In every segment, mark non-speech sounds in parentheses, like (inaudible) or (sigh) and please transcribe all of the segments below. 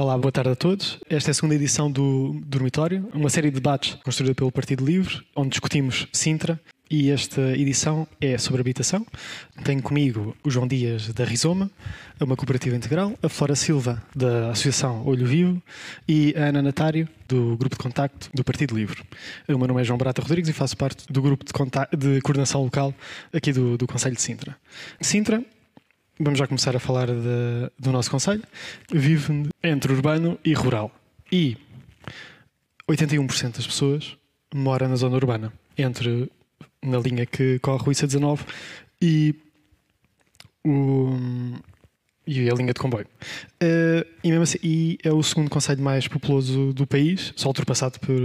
Olá, boa tarde a todos. Esta é a segunda edição do Dormitório, uma série de debates construída pelo Partido Livre, onde discutimos Sintra e esta edição é sobre habitação. Tenho comigo o João Dias da Rizoma, uma cooperativa integral, a Flora Silva da Associação Olho Vivo e a Ana Natário do Grupo de Contacto do Partido Livre. O meu nome é João Barata Rodrigues e faço parte do Grupo de, de Coordenação Local aqui do, do Conselho de Sintra. Sintra vamos já começar a falar de, do nosso Conselho, vive entre urbano e rural. E 81% das pessoas mora na zona urbana, entre na linha que corre o IC19 e, o, e a linha de comboio. Uh, e, assim, e é o segundo conselho mais populoso do país, só ultrapassado por,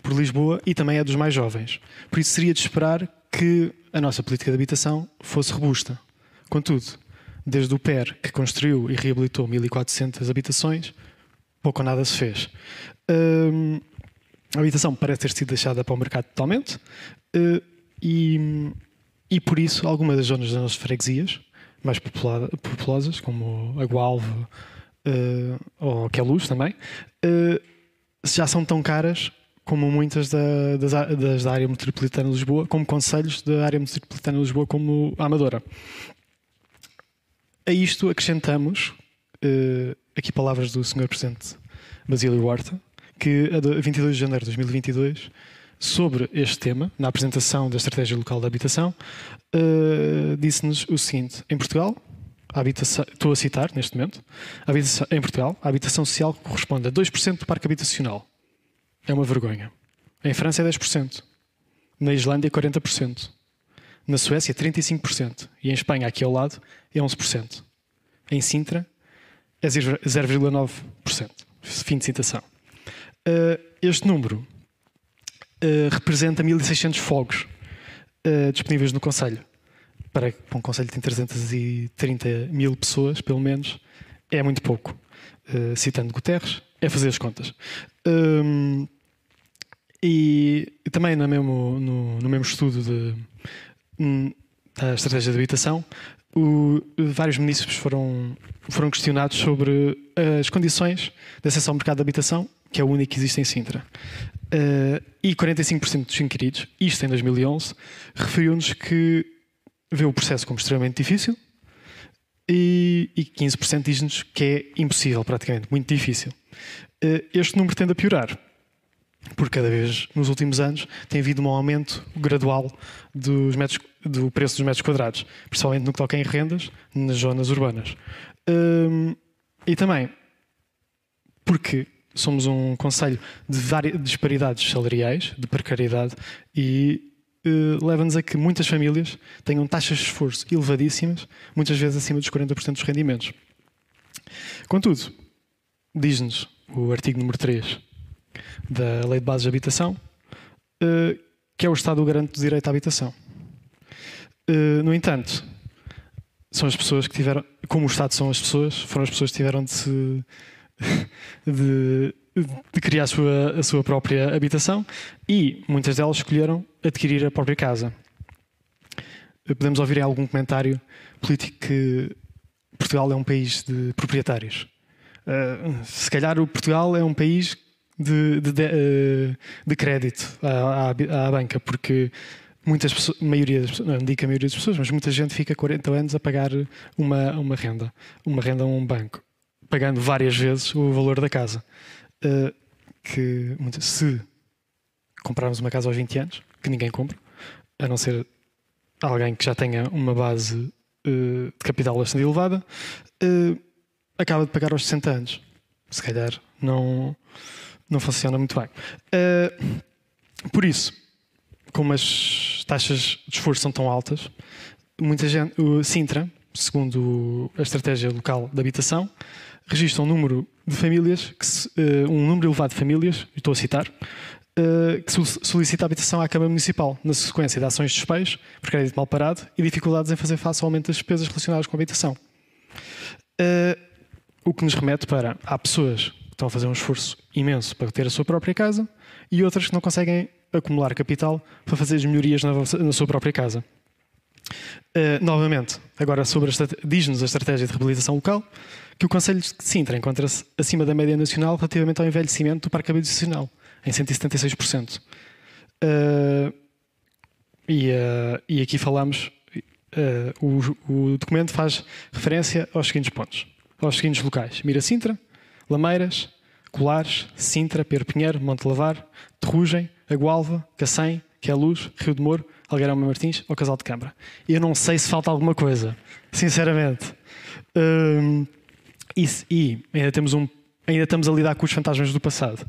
por Lisboa, e também é dos mais jovens. Por isso seria de esperar que a nossa política de habitação fosse robusta. Contudo, desde o PER, que construiu e reabilitou 1.400 habitações, pouco ou nada se fez. Uh, a habitação parece ter sido deixada para o mercado totalmente uh, e, e, por isso, algumas das zonas das nossas freguesias, mais populosas, como a Gualva uh, ou Queluz também, já são tão caras como muitas da, das, das, da área metropolitana de Lisboa, como conselhos da área metropolitana de Lisboa, como a Amadora. A isto acrescentamos, uh, aqui palavras do Sr. Presidente Basílio Horta, que a 22 de janeiro de 2022, sobre este tema, na apresentação da Estratégia Local da Habitação, uh, disse-nos o seguinte: em Portugal, a habitação, estou a citar neste momento, a em Portugal, a habitação social corresponde a 2% do parque habitacional. É uma vergonha. Em França é 10%. Na Islândia, 40%. Na Suécia, 35%. E em Espanha, aqui ao lado, é 11%. Em Sintra, é 0,9%. Fim de citação. Uh, este número uh, representa 1.600 fogos uh, disponíveis no Conselho. Para, um Conselho que tem 330 mil pessoas, pelo menos, é muito pouco. citando Guterres, é fazer as contas. Um, e, e, também no mesmo, no, no mesmo estudo de Hum, a estratégia de habitação, o, vários municípios foram, foram questionados sobre as condições de acesso ao mercado de habitação, que é o único que existe em Sintra. Uh, e 45% dos inquiridos, isto em 2011, referiu-nos que vê o processo como extremamente difícil e, e 15% diz-nos que é impossível, praticamente, muito difícil. Uh, este número tende a piorar porque cada vez nos últimos anos tem havido um aumento gradual dos metros, do preço dos metros quadrados, principalmente no que toca em rendas nas zonas urbanas. Hum, e também porque somos um conselho de várias disparidades salariais, de precariedade, e uh, leva-nos a que muitas famílias tenham taxas de esforço elevadíssimas, muitas vezes acima dos 40% dos rendimentos. Contudo, diz-nos o artigo número 3 da Lei de Bases de Habitação, eh, que é o Estado garante do direito à habitação. Eh, no entanto, são as pessoas que tiveram, como o Estado são as pessoas, foram as pessoas que tiveram de se (laughs) de, de, criar a sua, a sua própria habitação e muitas delas escolheram adquirir a própria casa. Eh, podemos ouvir em algum comentário político que Portugal é um país de proprietários. Uh, se calhar o Portugal é um país de, de, de, eh, de crédito à, à, à, banca, porque muitas pessoas, maioria das pessoas, não digo a maioria das pessoas, mas muita gente fica 40 anos a pagar uma, uma renda, uma renda a um banco, pagando várias vezes o valor da casa. Uh, que se comprarmos uma casa aos 20 anos, que ninguém compra, a não ser alguém que já tenha uma base uh, de capital bastante elevada, uh, acaba de pagar aos 60 anos. Se calhar não não funciona muito bem. Uh, por isso, como as taxas de esforço são tão altas, muita gente, o Sintra, segundo a estratégia local de habitação, registra um número de famílias, se, uh, um número elevado de famílias, estou a citar, uh, que solicita habitação à Câmara Municipal, na sequência de ações de despejos, por crédito mal parado e dificuldades em fazer face ao aumento das despesas relacionadas com a habitação. O que nos remete para há pessoas estão a fazer um esforço imenso para ter a sua própria casa e outras que não conseguem acumular capital para fazer as melhorias na, na sua própria casa. Uh, novamente, agora sobre diz-nos a estratégia de reabilitação local que o Conselho de Sintra encontra-se acima da média nacional relativamente ao envelhecimento do parque habitacional, em 176%. Uh, e, uh, e aqui falamos, o, o, documento faz referência aos seguintes pontos, aos seguintes locais: Mira Sintra, Lameiras, Colares, Sintra, Perpinheiro, Monte Lavar, Terrugem, Agualva, Cacém, Queluz, Rio de Moro, Algueirão Martins ou Casal de Câmara. Eu não sei se falta alguma coisa, sinceramente. Uh, e, e ainda temos um ainda estamos a lidar com os fantasmas do passado.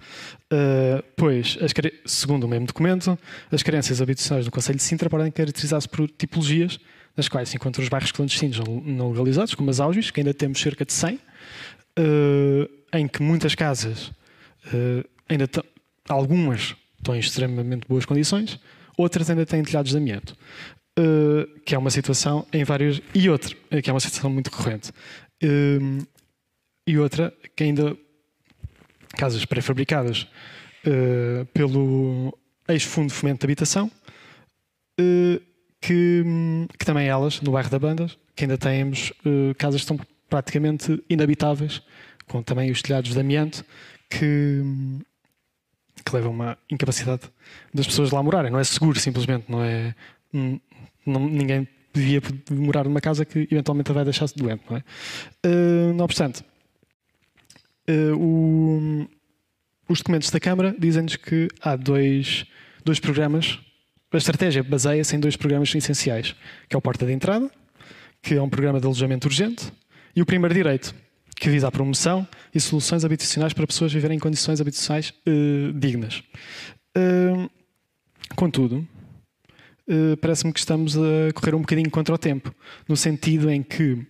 Uh, pois, as, segundo o mesmo documento, as carências habitacionais do Conselho de Sintra podem caracterizar-se por tipologias, nas quais se encontram os bairros clandestinos não legalizados, como as Auges, que ainda temos cerca de 100, uh, ah, em que muitas casas, uh, ainda algumas estão em extremamente boas condições, outras ainda têm telhados de amianto. que é uma situação em vários. E outra, que é uma situação muito recorrente. e outra, que ainda casas pré-fabricadas uh, pelo ex-fundo de fomento de habitação, uh, que, que, também elas, no bairro da Bandas, que ainda temos uh, casas que estão praticamente inabitáveis, com também os telhados de amianto, que, que levam a uma incapacidade das pessoas lá morarem. Não é seguro, simplesmente, não é. Não, ninguém devia morar numa casa que eventualmente vai deixar-se doente, não é? Uh, não obstante, Uh, o, os documentos da Câmara dizem-nos que há dois, dois programas. A estratégia baseia-se em dois programas essenciais, que é o Porta de Entrada, que é um programa de alojamento urgente, e o Primeiro Direito, que visa a promoção e soluções habitacionais para pessoas viverem em condições habitacionais uh, dignas. Uh, contudo, uh, parece-me que estamos a correr um bocadinho contra o tempo, no sentido em que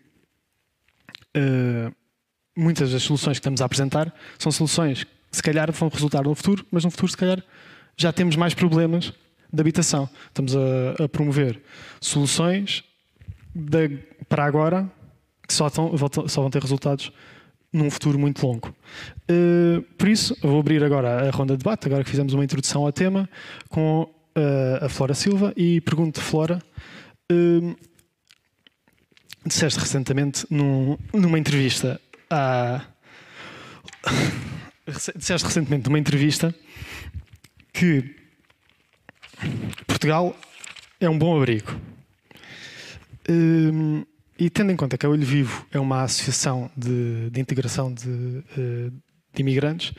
muitas das soluções que estamos a apresentar são soluções que se calhar vão resultar no futuro, mas no futuro se calhar já temos mais problemas de habitação. Estamos a, a promover soluções de, para agora só, estão, só, vão ter resultados num futuro muito longo. Uh, por isso, vou abrir agora a ronda de debate, agora que fizemos uma introdução ao tema, com uh, a Flora Silva e pergunto, Flora, uh, disseste recentemente num, numa entrevista à. Disseste recentemente numa entrevista que Portugal é um bom abrigo. E tendo em conta que a Olho Vivo é uma associação de, de integração de, eh, de, imigrantes,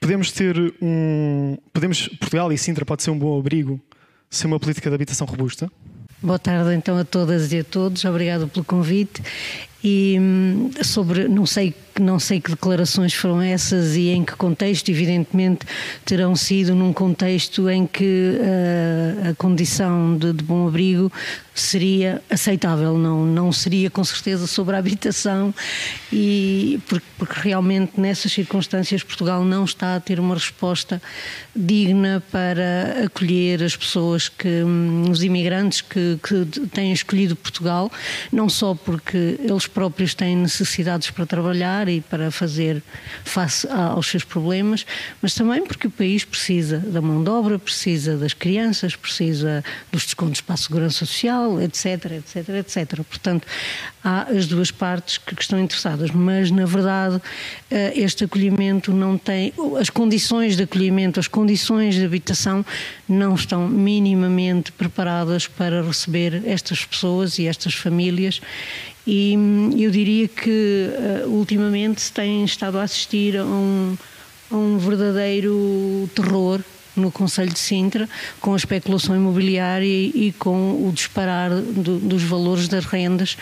podemos ter um. Podemos, Portugal e Sintra pode ser um bom abrigo sem uma política de habitação robusta? Boa tarde então a todas e a todos, obrigado pelo convite. E hum, sobre, não sei não sei que declarações foram essas e em que contexto, evidentemente terão sido num contexto em que uh, a condição de, de, bom abrigo seria aceitável, não, não seria com certeza sobre a habitação e porque, porque realmente nessas circunstâncias Portugal não está a ter uma resposta digna para acolher as pessoas que, hum, os imigrantes que, que têm escolhido Portugal, não só porque eles próprios têm necessidades para trabalhar e para fazer face aos seus problemas, mas também porque o país precisa da mão de obra, precisa das crianças, precisa dos descontos para a segurança social, etc, etc, etc. Portanto, há as duas partes que estão interessadas, mas na verdade eh, este acolhimento não tem, as condições de acolhimento, as condições de habitação não estão minimamente preparadas para receber estas pessoas e estas famílias e eu diria que uh, ultimamente se tem estado a assistir a um, a um verdadeiro terror no Conselho de Sintra, com a especulação imobiliária e, com o disparar do, dos valores das rendas.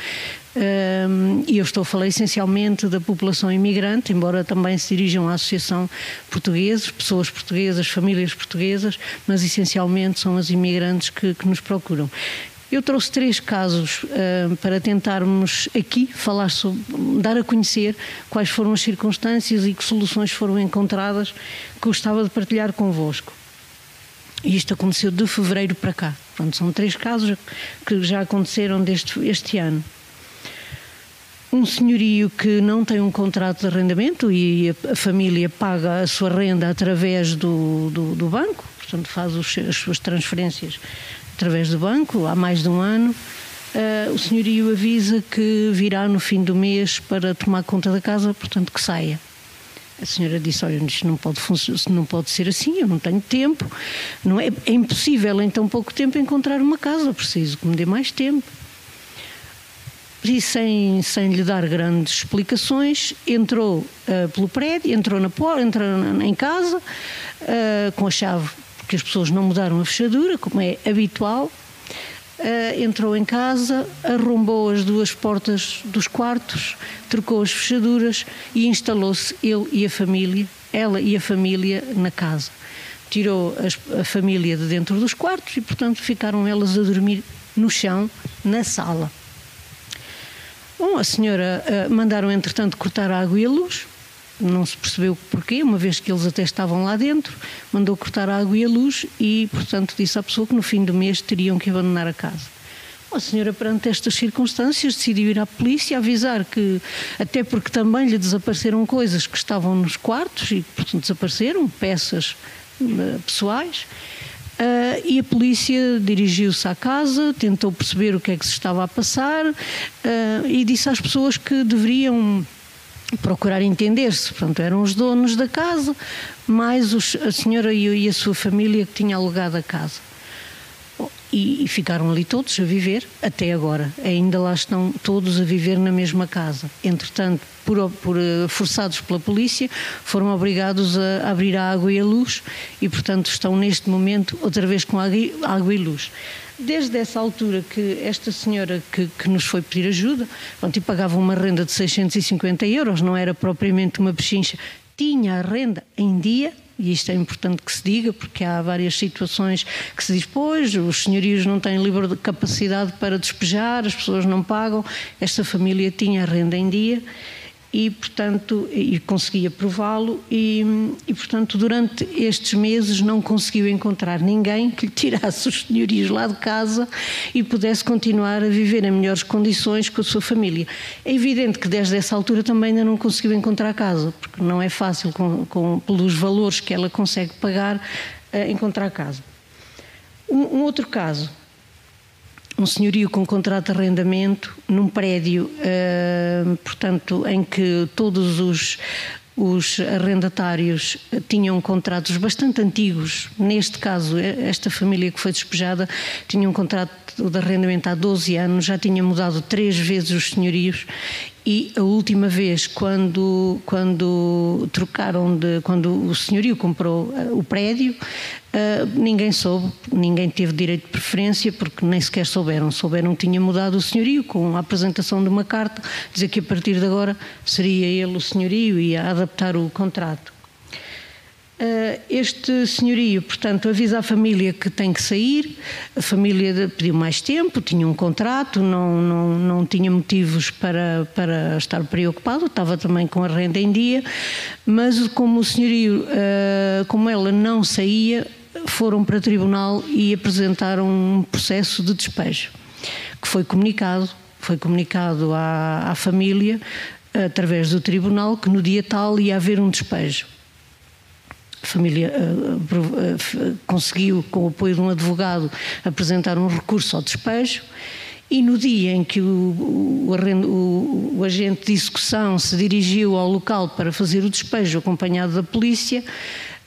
Um, e eu estou a falar essencialmente da população imigrante, embora também se dirijam à Associação Portugueses, pessoas portuguesas, famílias portuguesas, mas essencialmente são as imigrantes que, que nos procuram. Eu trouxe três casos uh, para tentarmos aqui falar sobre, dar a conhecer quais foram as circunstâncias e que soluções foram encontradas que gostava de partilhar convosco. E isto aconteceu de fevereiro para cá. Pronto, são três casos que já aconteceram deste este ano. Um senhorio que não tem um contrato de arrendamento e a, a família paga a sua renda através do, do, do banco, portanto faz os, as suas transferências através do banco, há mais de um ano. Uh, o senhorio avisa que virá no fim do mês para tomar conta da casa, portanto que saia. A senhora disse: Olha, isto não pode, não pode ser assim, eu não tenho tempo. Não é, é impossível em tão pouco tempo encontrar uma casa, preciso que me dê mais tempo. E sem, sem lhe dar grandes explicações, entrou uh, pelo prédio, entrou na entrou em casa, uh, com a chave, porque as pessoas não mudaram a fechadura, como é habitual, Uh, entrou em casa, arrombou as duas portas dos quartos, trocou as fechaduras e instalou-se ele e a família, ela e a família na casa. Tirou as, a família de dentro dos quartos e, portanto, ficaram elas a dormir no chão, na sala. Bom, a senhora uh, mandaram, entretanto, cortar a água e a luz não se percebeu porquê, uma vez que eles até estavam lá dentro, mandou cortar a água e a luz e, portanto, disse à pessoa que no fim do mês teriam que abandonar a casa. A senhora, perante estas circunstâncias, decidiu ir à polícia avisar que, até porque também lhe desapareceram coisas que estavam nos quartos e, portanto, desapareceram peças uh, pessoais. Uh, e a polícia dirigiu-se à casa, tentou perceber o que é que se estava a passar uh, e disse às pessoas que deveriam procurar entender-se. Portanto, eram os donos da casa, mais os, a senhora e a sua família que tinha alugado a casa. E, e, ficaram ali todos a viver até agora. Ainda lá estão todos a viver na mesma casa. Entretanto, por, por, eh, forçados pela polícia, foram obrigados a abrir a água e a luz e, portanto, estão neste momento outra vez com água e luz. Desde essa altura que esta senhora que, que nos foi pedir ajuda, pronto, e pagava uma renda de 650 euros, não era propriamente uma pechincha, tinha a renda em dia, e isto é importante que se diga, porque há várias situações que se diz, pois, os senhorios não têm livre capacidade para despejar, as pessoas não pagam. Esta família tinha a renda em dia e, portanto, e conseguia prová-lo e, e, portanto, durante estes meses não conseguiu encontrar ninguém que lhe tirasse os senhorios lá de casa e pudesse continuar a viver em melhores condições com a sua família. É evidente que desde essa altura também ainda não conseguiu encontrar casa, porque não é fácil, com, com pelos valores que ela consegue pagar, uh, encontrar casa. Um, um outro caso um senhorio com contrato de arrendamento num prédio, uh, portanto, em que todos os, os arrendatários tinham contratos bastante antigos. Neste caso, esta família que foi despejada tinha um contrato de arrendamento há 12 anos, já tinha mudado três vezes os senhorios e a última vez quando quando trocaram de quando o senhorio comprou eh, o prédio uh, ninguém soube ninguém teve direito de preferência porque nem sequer souberam. Souberam que tinha mudado o senhorio com a apresentação de uma carta dizer que a partir de agora seria ele o senhorio e a adaptar o contrato. eh, este senhorio, portanto, avisa a família que tem que sair, a família pediu mais tempo, tinha um contrato, não, não, não tinha motivos para, para estar preocupado, estava também com a renda em dia, mas como o senhorio, eh, como ela não saía, foram para o tribunal e apresentaram um processo de despejo, que foi comunicado, foi comunicado à, à família, através do tribunal, que no dia tal ia haver um despejo família uh, uh, conseguiu, com o apoio de um advogado, apresentar um recurso ao despejo. E no dia em que o, o, o, o, agente de execução se dirigiu ao local para fazer o despejo, acompanhado da polícia,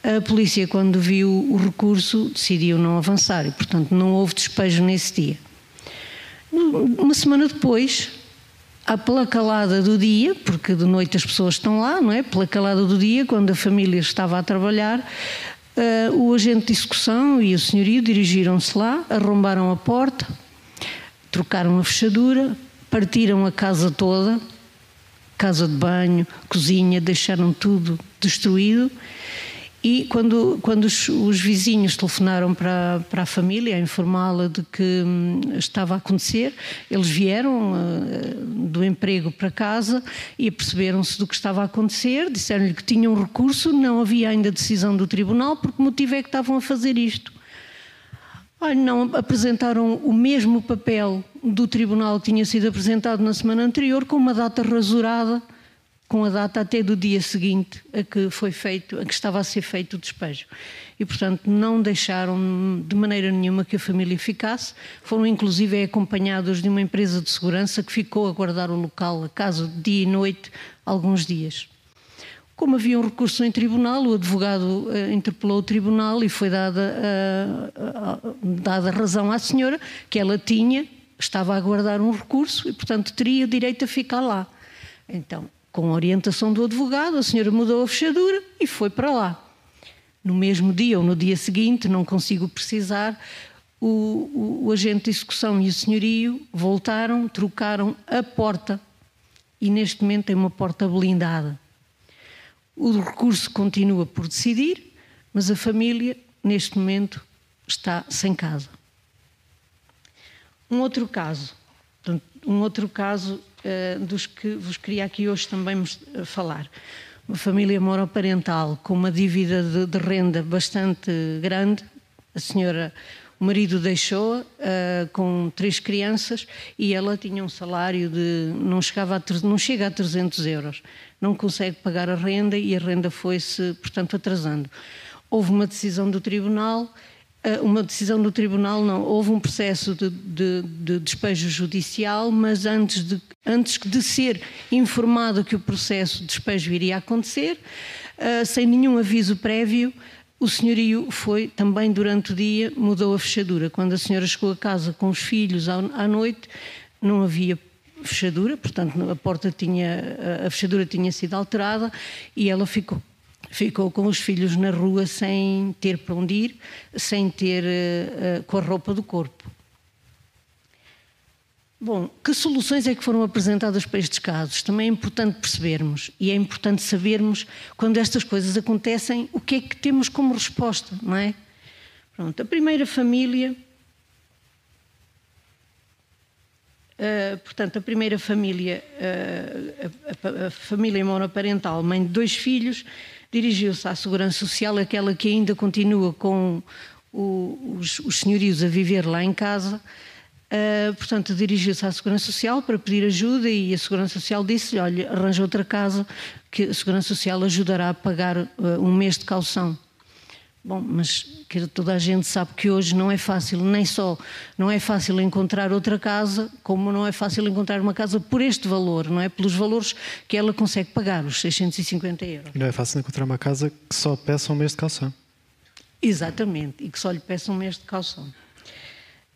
a polícia, quando viu o recurso, decidiu não avançar e, portanto, não houve despejo nesse dia. Uma semana depois, pela calada do dia, porque de noite as pessoas estão lá, não é? Pela calada do dia, quando a família estava a trabalhar, uh, o agente de execução e o senhorio dirigiram-se lá, arrombaram a porta, trocaram a fechadura, partiram a casa toda, casa de banho, cozinha, deixaram tudo destruído e quando, quando os, os, vizinhos telefonaram para, para a família a informá-la de que hum, estava a acontecer, eles vieram uh, do emprego para casa e aperceberam-se do que estava a acontecer, disseram-lhe que tinham recurso, não havia ainda decisão do tribunal, porque motivo é que estavam a fazer isto? Olha, não apresentaram o mesmo papel do tribunal que tinha sido apresentado na semana anterior, com uma data rasurada com a data até do dia seguinte a que foi feito, a que estava a ser feito o despejo. E, portanto, não deixaram de maneira nenhuma que a família ficasse. Foram, inclusive, acompanhados de uma empresa de segurança que ficou a guardar o local, a casa, dia e noite, alguns dias. Como havia um recurso em tribunal, o advogado uh, interpelou o tribunal e foi dada, uh, dada razão à senhora que ela tinha, estava a aguardar um recurso e, portanto, teria direito a ficar lá. Então, com a orientação do advogado, a senhora mudou a fechadura e foi para lá. No mesmo dia ou no dia seguinte, não consigo precisar, o, o, o agente de execução e o senhorio voltaram, trocaram a porta e neste momento tem uma porta blindada. O recurso continua por decidir, mas a família, neste momento, está sem casa. Um outro caso, um outro caso dos que vos queria aqui hoje também eh, falar. Uma família monoparental com uma dívida de, de renda bastante grande. A senhora, o marido deixou uh, com três crianças e ela tinha um salário de não chegava a, não chega a 300 euros. Não consegue pagar a renda e a renda foi-se, portanto, atrasando. Houve uma decisão do tribunal eh, uma decisão do tribunal, não. Houve um processo de, de, de, despejo judicial, mas antes de, antes de ser informado que o processo de despejo iria acontecer, uh, sem nenhum aviso prévio, o senhorio foi também durante o dia, mudou a fechadura. Quando a senhora chegou a casa com os filhos à, à noite, não havia fechadura, portanto a porta tinha, a fechadura tinha sido alterada e ela ficou ficou com os filhos na rua sem ter para onde ir, sem ter uh, com a roupa do corpo. Bom, que soluções é que foram apresentadas para estes casos? Também é importante percebermos e é importante sabermos quando estas coisas acontecem o que é que temos como resposta, não é? Pronto, a primeira família, uh, portanto, a primeira família, uh, a, a, a, família monoparental, mãe de dois filhos, dirigiu-se à Segurança Social, aquela que ainda continua com o, os, os senhorios a viver lá em casa. Uh, portanto, dirigiu-se à Segurança Social para pedir ajuda e a Segurança Social disse-lhe: olha, arranja outra casa que a Segurança Social ajudará a pagar uh, um mês de calção. Bom, mas que toda a gente sabe que hoje não é fácil, nem só não é fácil encontrar outra casa, como não é fácil encontrar uma casa por este valor, não é? Pelos valores que ela consegue pagar, os 650 euros. Não é fácil encontrar uma casa que só peça um mês de calção. Exatamente, e que só lhe peça um mês de calção.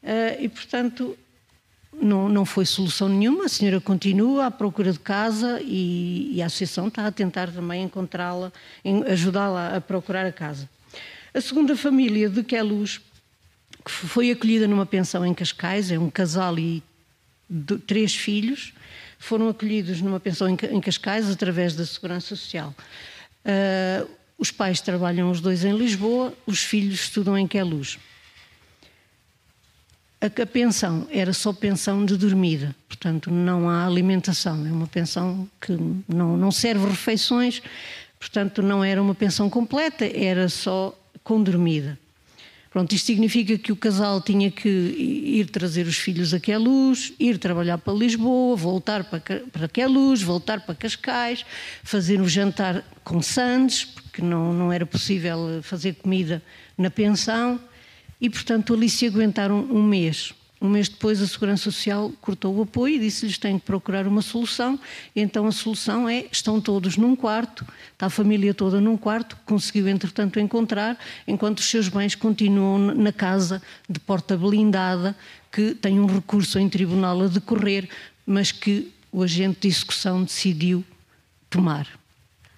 Uh, e, portanto, não, não foi solução nenhuma, a senhora continua à procura de casa e, e a associação está a tentar também encontrá-la, ajudá-la a procurar a casa. A segunda família de Queluz, que foi acolhida numa pensão em Cascais, é um casal e três filhos, foram acolhidos numa pensão em Cascais através da Segurança Social. Uh, os pais trabalham os dois em Lisboa, os filhos estudam em Queluz. A, a pensão era só pensão de dormida, portanto não há alimentação, é uma pensão que não, não serve refeições, portanto não era uma pensão completa, era só com dormida. Pronto, isto significa que o casal tinha que ir trazer os filhos a Queluz, ir trabalhar para Lisboa, voltar para, para Queluz, voltar para Cascais, fazer o jantar com sandes, porque não, não era possível fazer comida na pensão, e portanto ali se aguentaram um mês. Um mês depois, a Segurança Social cortou o apoio e disse-lhes que têm que procurar uma solução. Então a solução é: estão todos num quarto, está a família toda num quarto, conseguiu entretanto encontrar, enquanto os seus bens continuam na casa de porta blindada, que tem um recurso em tribunal a decorrer, mas que o agente de execução decidiu tomar.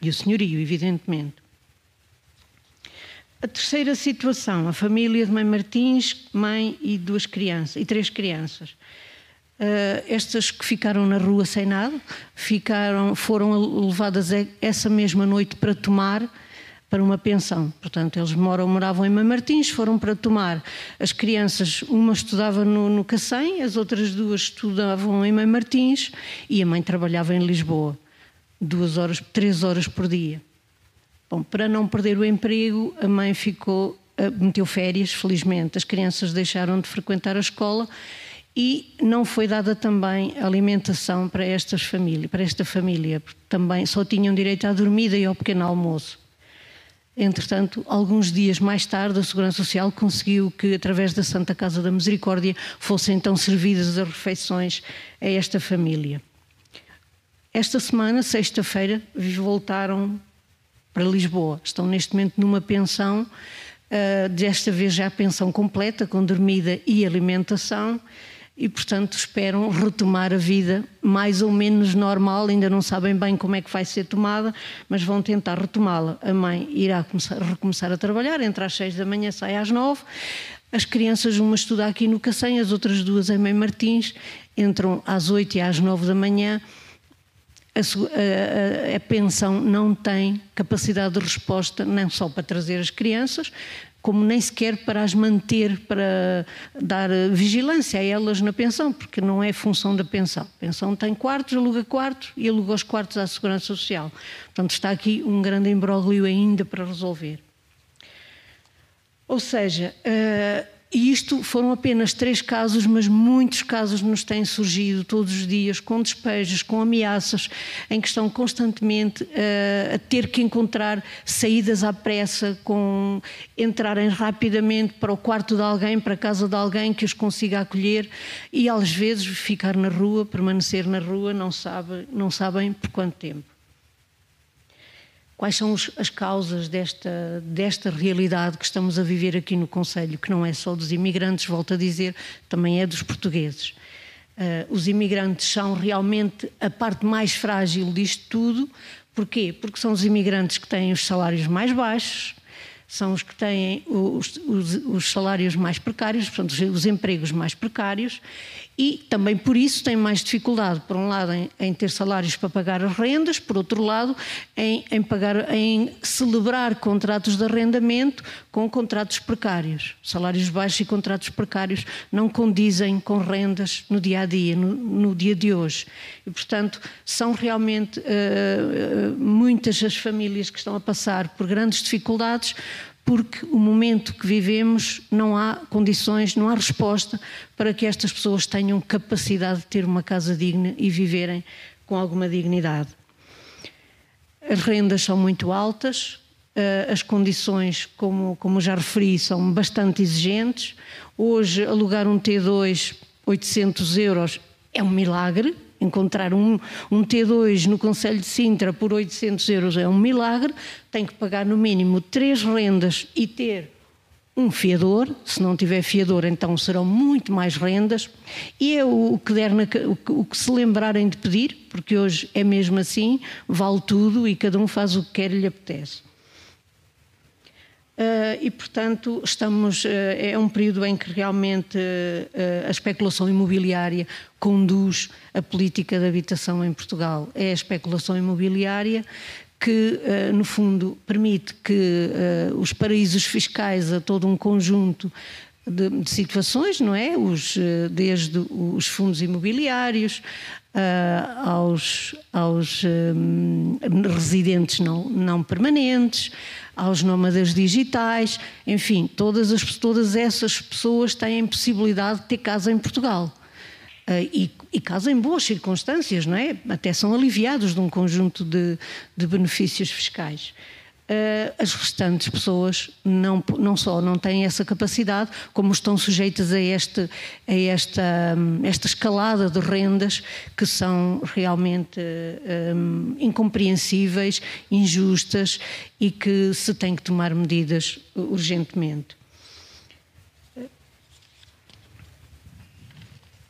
E o senhorio, evidentemente. A terceira situação, a família de mãe Martins, mãe e duas crianças, e três crianças. Uh, estas que ficaram na rua sem nada, ficaram, foram levadas essa mesma noite para tomar para uma pensão. Portanto, eles moram, moravam em Mãe Martins, foram para tomar. As crianças, uma estudava no, no Cacém, as outras duas estudavam em Mãe Martins e a mãe trabalhava em Lisboa, duas horas, três horas por dia. Bom, para não perder o emprego, a mãe ficou, meteu férias, felizmente. As crianças deixaram de frequentar a escola e não foi dada também alimentação para estas famílias, para esta família, também só tinham direito à dormida e ao pequeno almoço. Entretanto, alguns dias mais tarde, a Segurança Social conseguiu que, através da Santa Casa da Misericórdia, fossem então servidas as refeições a esta família. Esta semana, sexta-feira, voltaram para Lisboa. Estão neste momento numa pensão, uh, desta vez já pensão completa, com dormida e alimentação e, portanto, esperam retomar a vida mais ou menos normal. Ainda não sabem bem como é que vai ser tomada, mas vão tentar retomá-la. A mãe irá começar, recomeçar a trabalhar, entre às seis da manhã, sai às nove. As crianças, uma estuda aqui no Cacém, as outras duas em Mãe Martins, entram às oito e às nove da manhã. A, a, a, pensão não tem capacidade de resposta, não só para trazer as crianças, como nem sequer para as manter, para dar vigilância a elas na pensão, porque não é função da pensão. A pensão tem quartos, aluga quartos e aluga os quartos à Segurança Social. Portanto, está aqui um grande imbróglio ainda para resolver. Ou seja, uh, e isto foram apenas três casos, mas muitos casos nos têm surgido todos os dias, com despejos, com ameaças, em que estão constantemente uh, a ter que encontrar saídas à pressa, com entrarem rapidamente para o quarto de alguém, para a casa de alguém que os consiga acolher e às vezes ficar na rua, permanecer na rua, não, sabe, não sabem por quanto tempo. Quais são as causas desta, desta realidade que estamos a viver aqui no Conselho, que não é só dos imigrantes, volto a dizer, também é dos portugueses. Uh, os imigrantes são realmente a parte mais frágil disto tudo. Porquê? Porque são os imigrantes que têm os salários mais baixos, são os que têm os, os, os salários mais precários, portanto, os empregos mais precários, e também por isso têm mais dificuldade, por um lado, em, em ter salários para pagar as rendas, por outro lado, em, em, pagar, em celebrar contratos de arrendamento com contratos precários. Salários baixos e contratos precários não condizem com rendas no dia a dia, no, no dia de hoje. E, portanto, são realmente uh, muitas as famílias que estão a passar por grandes dificuldades porque o momento que vivemos não há condições, não há resposta para que estas pessoas tenham capacidade de ter uma casa digna e viverem com alguma dignidade. As rendas são muito altas, eh, as condições, como, como já referi, são bastante exigentes. Hoje, alugar um T2 800 euros é um milagre, Encontrar um, um T2 no Conselho de Sintra por 800 euros é um milagre. Tem que pagar no mínimo três rendas e ter um fiador. Se não tiver fiador, então serão muito mais rendas. E é o que, der na, o, que, se lembrarem de pedir, porque hoje é mesmo assim, vale tudo e cada um faz o que quer e lhe apetece. Uh, e, portanto, estamos, uh, é um período em que realmente uh, a especulação imobiliária conduz a política de habitação em Portugal. É a especulação imobiliária que, no fundo, permite que os paraísos fiscais a todo um conjunto de, de situações, não é? Os, desde os fundos imobiliários uh, aos, aos um, residentes não, não permanentes, aos nómadas digitais, enfim, todas, as, todas essas pessoas têm possibilidade de ter casa em Portugal. Uh, e, e casa em boas circunstâncias, não é? Até são aliviados de um conjunto de, de benefícios fiscais. Uh, as restantes pessoas não, não só não têm essa capacidade, como estão sujeitas a, este, a esta, esta escalada de rendas que são realmente um, incompreensíveis, injustas e que se tem que tomar medidas urgentemente.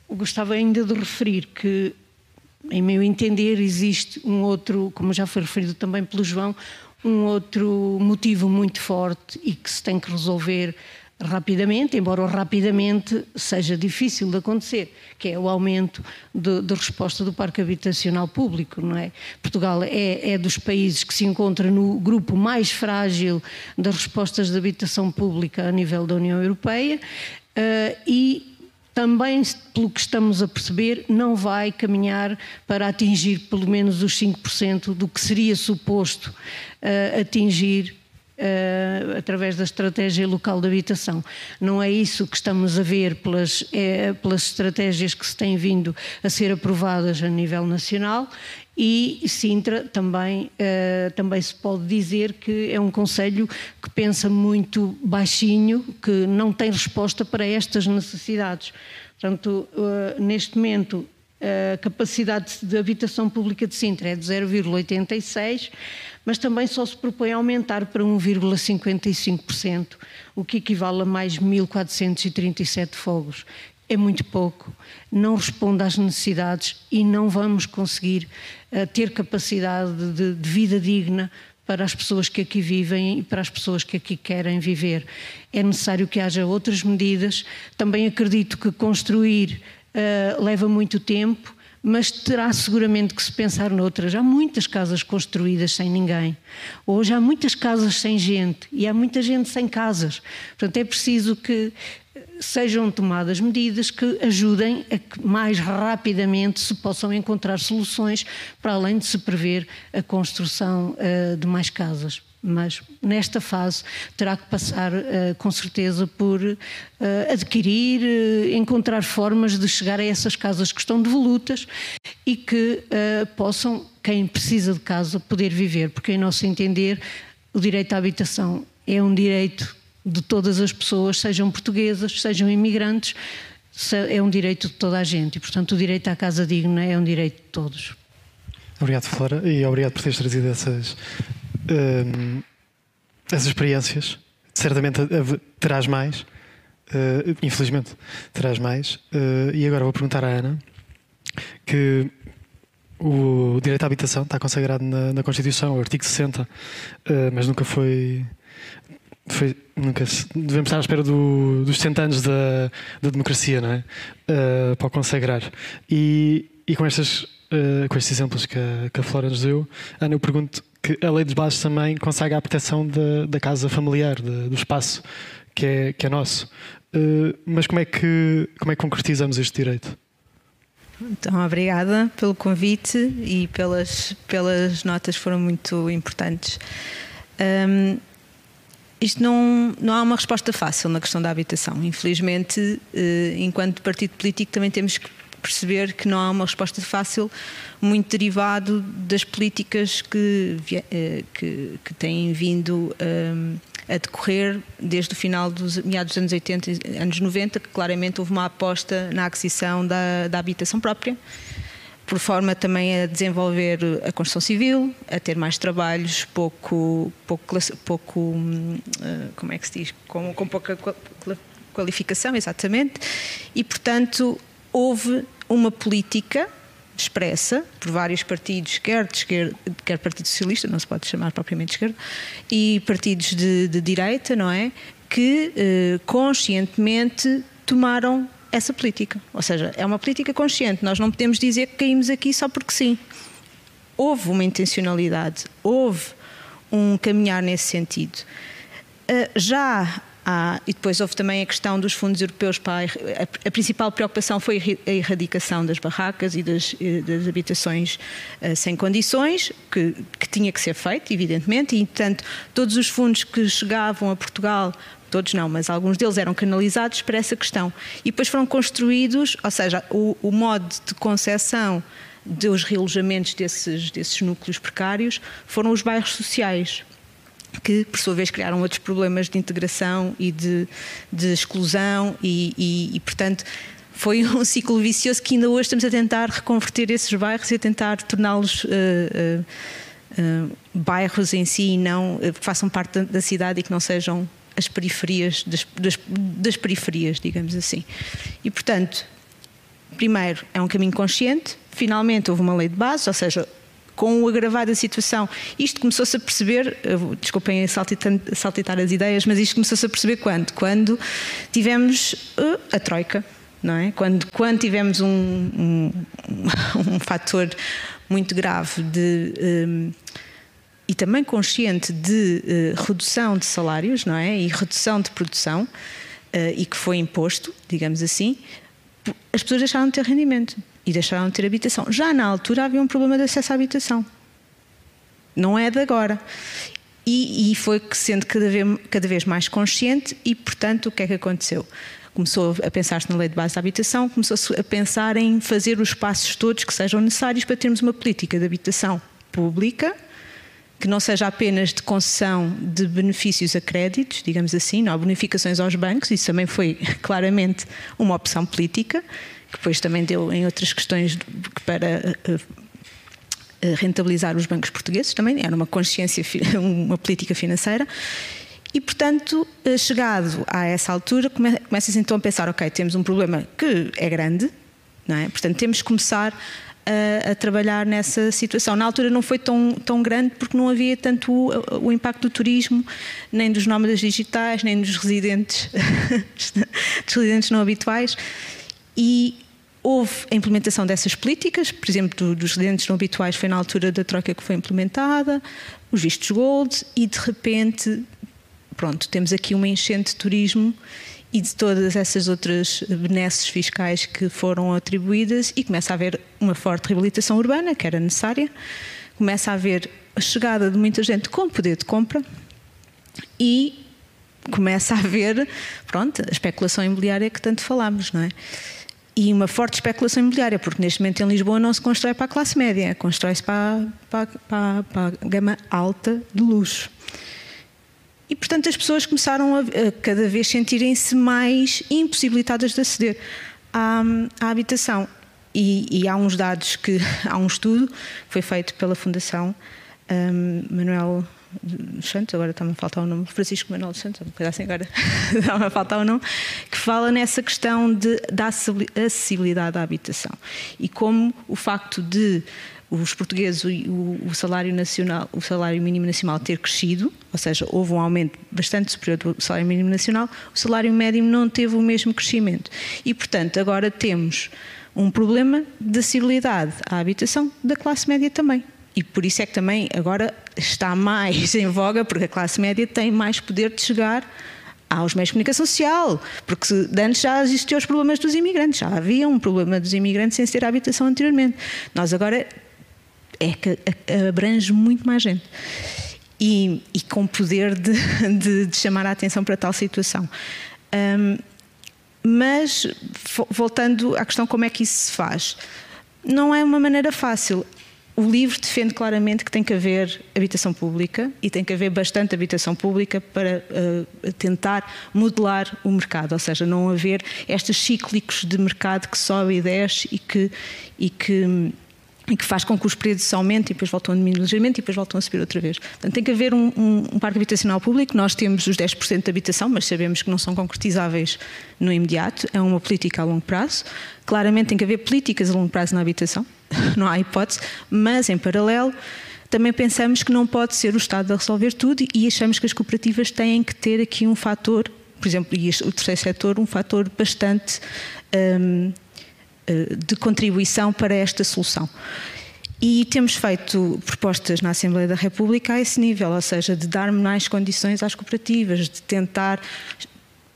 Gostava ainda de referir que, em meu entender, existe um outro, como já foi referido também pelo João, um outro motivo muito forte e que se tem que resolver rapidamente, embora rapidamente seja difícil de acontecer, que é o aumento de resposta do parque habitacional público, não é? Portugal é, é, dos países que se encontra no grupo mais frágil das respostas de habitação pública a nível da União Europeia uh, e também, pelo que estamos a perceber, não vai caminhar para atingir pelo menos os 5% do que seria suposto uh, atingir Uh, através da estratégia local de habitação. Não é isso que estamos a ver pelas, é, pelas estratégias que se têm vindo a ser aprovadas a nível nacional e Sintra também, uh, também se pode dizer que é um Conselho que pensa muito baixinho, que não tem resposta para estas necessidades. Portanto, uh, neste momento, a capacidade de habitação pública de Sintra é de 0,86, mas também só se propõe aumentar para 1,55%, o que equivale a mais 1.437 fogos é muito pouco, não responde às necessidades e não vamos conseguir uh, ter capacidade de, de, vida digna para as pessoas que aqui vivem e para as pessoas que aqui querem viver. É necessário que haja outras medidas. Também acredito que construir uh, leva muito tempo mas terá seguramente que se pensar noutras. Há muitas casas construídas sem ninguém. Hoje há muitas casas sem gente e há muita gente sem casas. Portanto, é preciso que sejam tomadas medidas que ajudem a que mais rapidamente se possam encontrar soluções para além de se prever a construção uh, de mais casas. Mas nesta fase terá que passar uh, com certeza por uh, adquirir, encontrar formas de chegar a essas casas que estão devolutas e que possam, quem precisa de casa, poder viver, porque em nosso entender o direito à habitação é um direito de todas as pessoas, sejam portuguesas, sejam imigrantes, é um direito de toda a gente e, portanto, o direito à casa digna é um direito de todos. Obrigado, Flora, e obrigado por teres trazido essas, hum, essas experiências. Certamente terás mais, uh, infelizmente, terás mais. Uh, e agora vou perguntar à Ana que o direito à habitação está consagrado na, na Constituição, o artigo 60, uh, mas nunca foi foi, nunca devemos estar à espera do, dos 60 anos da, da democracia, não é? Uh, para o consagrar. E, e com, estas, uh, com estes exemplos que a, que a Flora nos deu, Ana, eu pergunto que a lei dos bases também consagra a proteção da, da casa familiar, de, do espaço que é, que é nosso. Uh, mas como é, que, como é que concretizamos este direito? Então, obrigada pelo convite e pelas, pelas notas foram muito importantes. Um, isto não, não há uma resposta fácil na questão da habitação. Infelizmente, eh, enquanto partido político, também temos que perceber que não há uma resposta fácil, muito derivado das políticas que, eh, que, que têm vindo eh, a decorrer desde o final dos meados dos anos 80 e anos 90, que claramente houve uma aposta na aquisição da, da habitação própria por forma também a desenvolver a construção civil, a ter mais trabalhos pouco, pouco, pouco hum, eh, como é que se diz, com, com pouca qualificação, exatamente, e portanto houve uma política expressa por vários partidos, quer de esquerda, quer Partido Socialista, não se pode chamar propriamente de esquerda, e partidos de, de direita, não é? Que eh, conscientemente tomaram essa política. Ou seja, é uma política consciente. Nós não podemos dizer que caímos aqui só porque sim. Houve uma intencionalidade, houve um caminhar nesse sentido. Uh, já há, e depois houve também a questão dos fundos europeus para a, a, principal preocupação foi a erradicação das barracas e das, das habitações uh, sem condições, que, que, tinha que ser feito, evidentemente, e, portanto, todos os fundos que chegavam a Portugal todos não, mas alguns deles eram canalizados para essa questão. E depois foram construídos, ou seja, o, o modo de concessão dos realojamentos desses, desses núcleos precários foram os bairros sociais, que por sua vez criaram outros problemas de integração e de, de exclusão e, e, e, portanto foi um ciclo vicioso que ainda hoje estamos a tentar reconverter esses bairros e a tentar torná-los uh, uh, uh, bairros em si e não que façam parte da cidade e que não sejam as periferias das, das, das periferias, digamos assim. E, portanto, primeiro, é um caminho consciente, finalmente houve uma lei de base, ou seja, com o agravar da situação. Isto começou-se a perceber, desculpem saltitar, as ideias, mas isto começou-se a perceber quando? Quando tivemos uh, a Troika, não é? Quando, quando tivemos um, um, (laughs) um fator muito grave de. Um, e também consciente de uh, redução de salários, não é? E redução de produção, uh, e que foi imposto, digamos assim, as pessoas deixaram de ter rendimento e deixaram de ter habitação. Já na altura havia um problema de acesso à habitação. Não é de agora. e, e foi sendo cada vez, cada vez mais consciente e, portanto, o que é que aconteceu? começou a pensar-se na lei de base da habitação, começou-se a pensar em fazer os passos todos que sejam necessários para termos uma política de habitação pública, que não seja apenas de concessão de benefícios a créditos, digamos assim, não há bonificações aos bancos, isso também foi (laughs) claramente uma opção política, que depois também deu em outras questões para eh, eh, rentabilizar os bancos portugueses, também era uma consciência, (laughs) uma política financeira. E, portanto, eh, chegado a essa altura, começa-se então a pensar: ok, temos um problema que é grande, não é? Portanto, temos que começar a, a, trabalhar nessa situação. Na altura não foi tão, tão grande porque não havia tanto o, o impacto do turismo, nem dos nómadas digitais, nem dos residentes, (laughs) dos residentes não habituais. E houve a implementação dessas políticas, por exemplo, do, dos residentes não habituais foi na altura da troca que foi implementada, os vistos gold, e de repente, pronto, temos aqui uma enchente de turismo e de todas essas outras benesses fiscais que foram atribuídas e começa a haver uma forte reabilitação urbana, que era necessária, começa a haver a chegada de muita gente com poder de compra e começa a haver, pronto, a especulação imobiliária que tanto falámos, não é? E uma forte especulação imobiliária, porque neste momento em Lisboa não se constrói para a classe média, constrói-se para, para, para, para a gama alta de luxo. E, portanto, as pessoas começaram a, a cada vez sentirem-se mais impossibilitadas de aceder à, à habitação. E, e, há uns dados que. (laughs) Há um estudo que foi feito pela Fundação um, Manuel Santos, agora está-me a faltar o nome, Francisco Manuel Santos, uma coisa assim agora (laughs) está-me a faltar o nome, que fala nessa questão de, da acessibilidade à habitação e como o facto de os portugueses, o, o, salário nacional, o salário mínimo nacional ter crescido, ou seja, houve um aumento bastante superior do salário mínimo nacional, o salário médio não teve o mesmo crescimento. E, portanto, agora temos um problema de acessibilidade à habitação da classe média também. E por isso é que também agora está mais (laughs) em voga, porque a classe média tem mais poder de chegar aos meios de comunicação social, porque antes já existiam os problemas dos imigrantes, já havia um problema dos imigrantes sem ter habitação anteriormente. Nós agora é que abrange muito mais gente. E, e com poder de, (laughs) de, de, chamar a atenção para tal situação. Um, mas, voltando à questão como é que isso se faz, não é uma maneira fácil. O livro defende claramente que tem que haver habitação pública e tem que haver bastante habitação pública para uh, tentar modelar o mercado, ou seja, não haver estes cíclicos de mercado que sobe e desce e que, e que e que faz com que os preços aumentem e depois voltam a diminuir ligeiramente e depois voltam a subir outra vez. Portanto, tem que haver um, um, um, parque habitacional público. Nós temos os 10% de habitação, mas sabemos que não são concretizáveis no imediato. É uma política a longo prazo. Claramente tem que haver políticas a longo prazo na habitação, (laughs) não há hipótese, mas em paralelo também pensamos que não pode ser o Estado a resolver tudo e achamos que as cooperativas têm que ter aqui um fator, por exemplo, e o terceiro setor, um fator bastante. Eh, de contribuição para esta solução. E temos feito propostas na Assembleia da República a esse nível, ou seja, de dar mais condições às cooperativas, de tentar.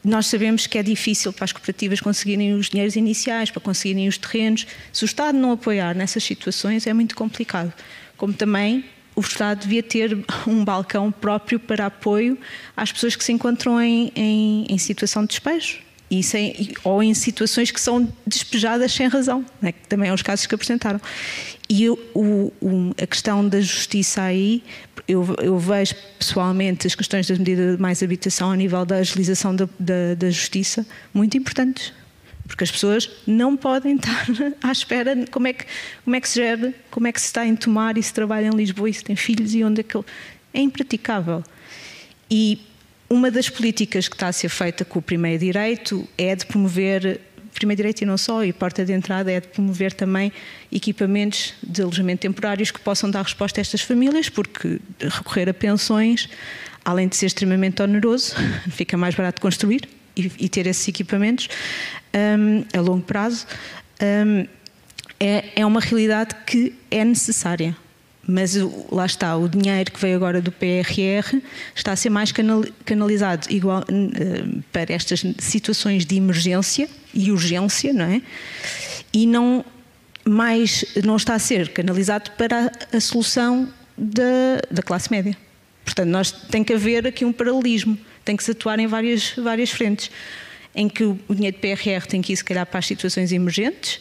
Nós sabemos que é difícil para as cooperativas conseguirem os dinheiros iniciais, para conseguirem os terrenos. Se o Estado não apoiar nessas situações, é muito complicado. Como também o Estado devia ter um balcão próprio para apoio às pessoas que se encontram em, em, em situação de despejo ou em situações que são despejadas sem razão, né? que também é os casos que apresentaram. E o, o, a questão da justiça aí, eu, eu, vejo pessoalmente as questões das medidas de mais habitação a nível da agilização da, da, da justiça muito importantes. Porque as pessoas não podem (laughs) estar à espera de como é que, como é que se gera, como é que se está em tomar e se trabalha em Lisboa e se tem filhos e onde é que. É impraticável. E uma das políticas que está a ser feita com o primeiro direito é de promover primeiro direito e não só, e porta de entrada é de promover também equipamentos de alojamento temporários que possam dar resposta a estas famílias, porque recorrer a pensões, além de ser extremamente oneroso, (laughs) fica mais barato construir e, e ter esses equipamentos um, a longo prazo. Um, é, é uma realidade que é necessária mas lá está, o dinheiro que veio agora do PRR está a ser mais canalizado igual, eh, para estas situações de emergência e urgência, não é? E não mais não está a ser canalizado para a, solução da, da classe média. Portanto, nós tem que haver aqui um paralelismo, tem que se atuar em várias, várias frentes, em que o dinheiro de PRR tem que ir, se calhar, para as situações emergentes,